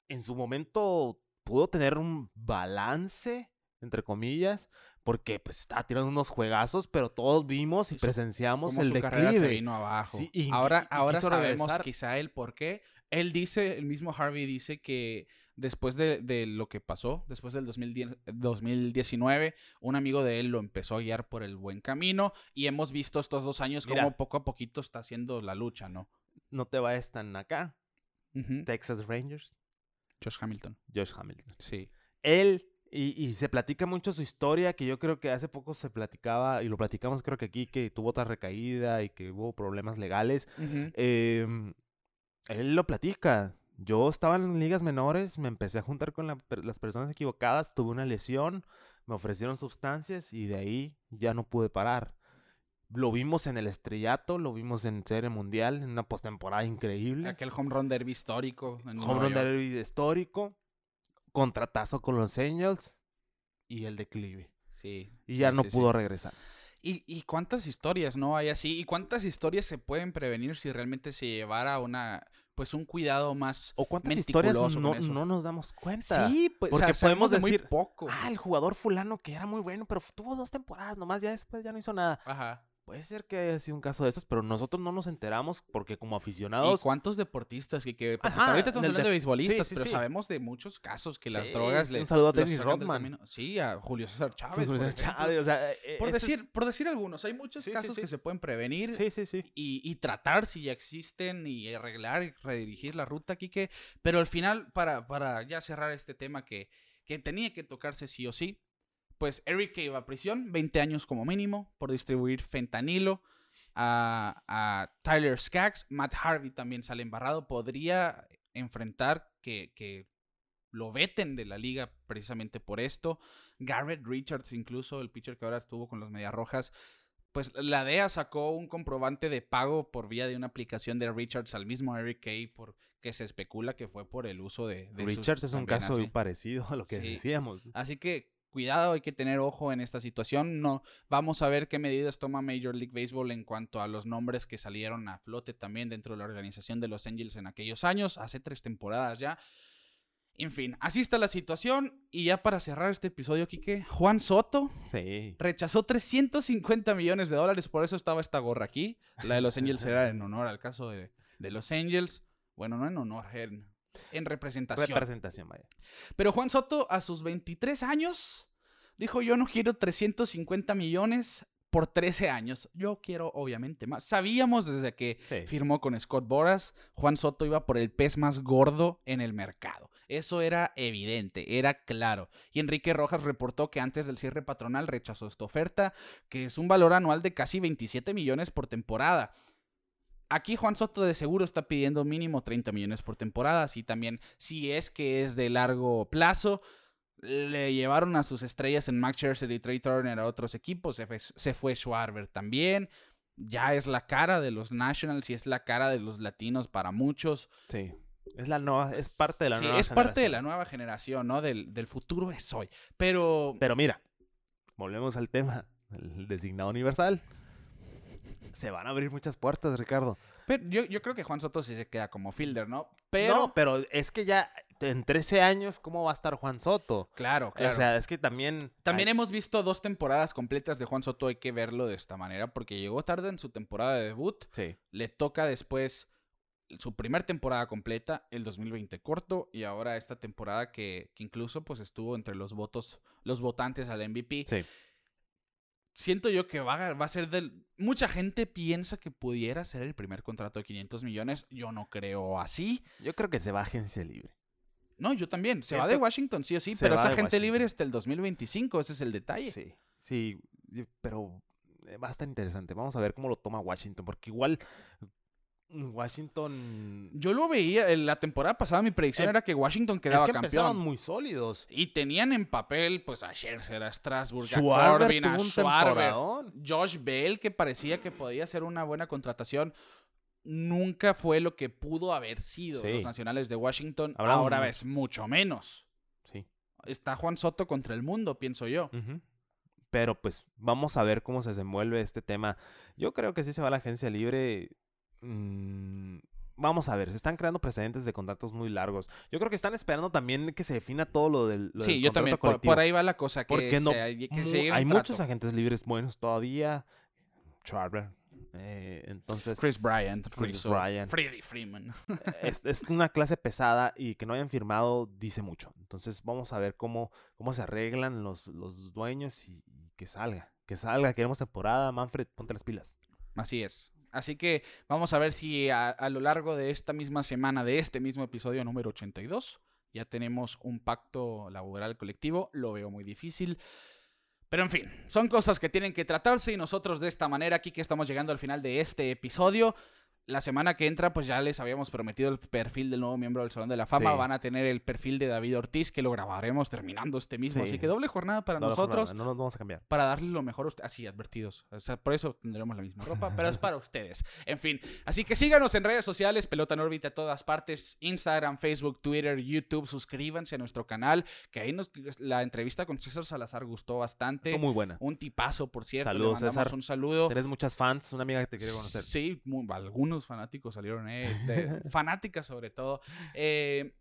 en su momento pudo tener un balance, entre comillas, porque pues estaba tirando unos juegazos, pero todos vimos y su- presenciamos el su carrera se declive. vino abajo. Sí, y- ahora y ahora sabemos regresar. quizá el por qué. Él dice, el mismo Harvey dice que después de, de lo que pasó, después del 2010 2019, un amigo de él lo empezó a guiar por el buen camino y hemos visto estos dos años Mira. cómo poco a poquito está haciendo la lucha, ¿no? No te vayas tan acá. Texas Rangers, Josh Hamilton. Josh Hamilton. Sí. Él, y, y se platica mucho su historia, que yo creo que hace poco se platicaba, y lo platicamos creo que aquí, que tuvo otra recaída y que hubo problemas legales. Em, él lo platica. Yo estaba en ligas menores, me empecé a juntar con la las personas equivocadas, tuve una lesión, me ofrecieron sustancias y de ahí ya no pude parar. Lo vimos en el estrellato, lo vimos en Serie Mundial, en una postemporada increíble. Aquel home run derby histórico. en Home run derby histórico, contratazo con los Angels y el declive. Sí. Y sí, ya no sí, sí. pudo regresar. ¿Y, y cuántas historias no hay así? ¿Y cuántas historias se pueden prevenir si realmente se llevara una, pues un cuidado más... ¿O cuántas historias no, no nos damos cuenta? Sí, pues porque o sea, sabemos podemos de muy decir, poco. Ah, el jugador fulano que era muy bueno, pero tuvo dos temporadas nomás, ya después ya no hizo nada. Ajá. Puede ser que haya sido un caso de esos, pero nosotros no nos enteramos porque como ¿Y aficionados... cuántos deportistas que, que porque Ajá, ahorita estamos hablando de de- beisbolistas, sí, sí, pero sí. sabemos de muchos casos que las drogas le un saludo a Dennis Rodman. Sí, a Julio César Chávez. O sea, eh, Por es- decir, por decir algunos, hay muchos casos que se pueden prevenir Sí, sí, sí. y, y tratar si ya existen y arreglar y redirigir la ruta, Quique. Pero al final, para, para ya cerrar este tema que, que tenía que tocarse sí o sí, pues Eric que iba a prisión, 20 años como mínimo, por distribuir fentanilo. A, a Tyler Skaggs, Matt Harvey también sale embarrado. Podría enfrentar que, que lo veten de la liga precisamente por esto. Garrett Richards, incluso el pitcher que ahora estuvo con los Medias Rojas, pues la DEA sacó un comprobante de pago por vía de una aplicación de Richards al mismo Eric Kay, por que se especula que fue por el uso de, de sus- Richards es un caso así. parecido a lo que Sí. decíamos. Así que cuidado, hay que tener ojo en esta situación. No, vamos a ver qué medidas toma Major League Baseball en cuanto a los nombres que salieron a flote también dentro de la organización de Los Angels en aquellos años, hace tres temporadas ya. En fin, así está la situación. Y ya para cerrar este episodio, Quique, Juan Soto Sí. rechazó 350 millones de dólares, por eso estaba esta gorra aquí. La de Los Angels era en honor al caso de, de Los Angels. Bueno, no en honor, en, en representación. Representación, vaya. Pero Juan Soto, a sus 23 años, dijo: Yo no quiero 350 millones por 13 años. Yo quiero, obviamente, más. Sabíamos desde que Sí. firmó con Scott Boras, Juan Soto iba por el pez más gordo en el mercado. Eso era evidente, era claro. Y Enrique Rojas reportó que antes del cierre patronal rechazó esta oferta, que es un valor anual de casi 27 millones por temporada. Aquí Juan Soto de seguro está pidiendo mínimo 30 millones por temporada, así también si es que es de largo plazo. Le llevaron a sus estrellas en Max Scherzer y Trey Turner a otros equipos, se fue, se fue Schwarber también. Ya es la cara de los Nationals y es la cara de los latinos para muchos. Sí. Es la nueva, es parte de la Sí, nueva es parte de generación. la nueva generación, ¿no? Del, del futuro es hoy. Pero Pero mira, volvemos al tema, el designado universal. Se van a abrir muchas puertas, Ricardo. Pero yo, yo creo que Juan Soto sí se queda como fielder, ¿no? Pero. no, pero es que ya en 13 años, ¿cómo va a estar Juan Soto? Claro, claro. O sea, es que también... También hay- hemos visto dos temporadas completas de Juan Soto, hay que verlo de esta manera, porque llegó tarde en su temporada de debut. Sí. Le toca después su primer temporada completa, el 2020 corto, y ahora esta temporada que, que incluso pues estuvo entre los votos, los votantes al MVP. Sí. Siento yo que va a, va a ser del... Mucha gente piensa que pudiera ser el primer contrato de 500 millones. Yo no creo así. Yo creo que se va a agencia libre. No, yo también. Se va de Washington, sí o sí, pero esa gente libre hasta el 2025. Ese es el detalle. Sí. Sí, pero eh, va a estar interesante. Vamos a ver cómo lo toma Washington, porque igual Washington... Yo lo veía, en la temporada pasada mi predicción Em, era que Washington es quedaba que empezaron campeón. muy sólidos. Y tenían en papel, pues, a Scherzer, a Strasburg, a Corbin, a Schwarber. Josh Bell, que parecía que podía ser una buena contratación. Nunca fue lo que pudo haber sido Sí. los nacionales de Washington. Ahora es mucho menos. Sí. Está Juan Soto contra el mundo, pienso yo. Pero pues vamos a ver cómo se desenvuelve este tema. Yo creo que sí se va a la agencia libre. Mm, vamos a ver, se están creando precedentes de contratos muy largos. Yo creo que están esperando también que se defina todo lo del, lo Sí, del yo también. Por, ahí va la cosa. Que, Porque no, se, que se hay muchos trato. agentes libres buenos todavía. Schwarber. eh, entonces, Chris Bryant, Chris Rizzo, Bryant. Freddie Freeman. es, es una clase pesada y que no hayan firmado dice mucho. Entonces vamos a ver cómo, cómo se arreglan los, los dueños y, y que salga. Que salga, queremos temporada. Manfred, ponte las pilas. Así es. Así que vamos a ver si a, lo largo de esta misma semana, de este mismo episodio número 82, ya tenemos un pacto laboral colectivo. Lo veo muy difícil. Pero en fin, son cosas que tienen que tratarse y nosotros de esta manera, aquí que estamos llegando al final de este episodio. La semana que entra, pues ya les habíamos prometido el perfil del nuevo miembro del Salón de la Fama. Sí. Van a tener el perfil de David Ortiz, que lo grabaremos terminando este mismo. Sí. Así que doble jornada para No, no, nosotros No, nos vamos a cambiar. para darle lo mejor a ustedes. Así, advertidos. O sea, por eso tendremos la misma ropa, pero es para ustedes. En fin, así que síganos en redes sociales, Pelota en órbita a todas partes, Instagram, Facebook, Twitter, YouTube, suscríbanse a nuestro canal, que ahí nos, la entrevista con César Salazar gustó bastante. Estuvo muy buena. Un tipazo, por cierto. Saludos, Le César. un saludo. Tenés muchas fans, una amiga que te quiere conocer. Sí, muy- algunos fanáticos salieron, eh, de- fanáticas sobre todo. Eh,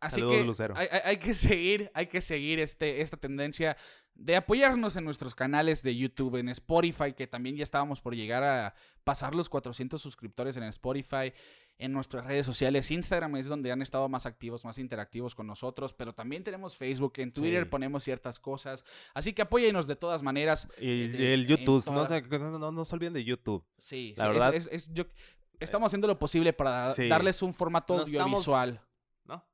así Saludos, que Lucero. hay, hay- hay que seguir, hay que seguir este, esta tendencia de apoyarnos en nuestros canales de YouTube, en Spotify, que también ya estábamos por llegar a pasar los 400 suscriptores en Spotify. En nuestras redes sociales, Instagram es donde han estado más activos, más interactivos con nosotros, pero también tenemos Facebook, en Twitter Sí. ponemos ciertas cosas, así que apóyennos de todas maneras. Y, eh, el YouTube, toda- no se, no, no- se olviden de YouTube. Sí, La sí, es- verdad- es- es- yo- estamos haciendo lo posible para Sí. darles un formato No estamos- audiovisual. ¿No?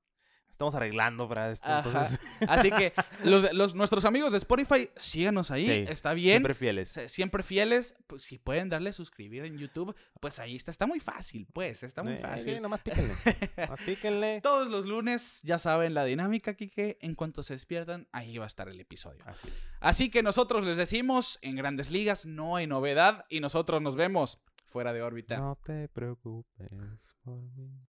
Estamos arreglando para esto. Entonces, Así que los, los- nuestros amigos de Spotify, síganos ahí, Sí, está bien. siempre fieles. Siempre fieles, pues, si pueden darle suscribir en YouTube, pues ahí está, está muy fácil, pues, está muy fácil. Sí, nomás píquenle. nomás píquenle. Todos los lunes, ya saben la dinámica, Kike, en cuanto se despiertan, ahí va a estar el episodio. Así es. Así que nosotros les decimos, en grandes ligas no hay novedad y nosotros nos vemos fuera de órbita. No te preocupes por mí.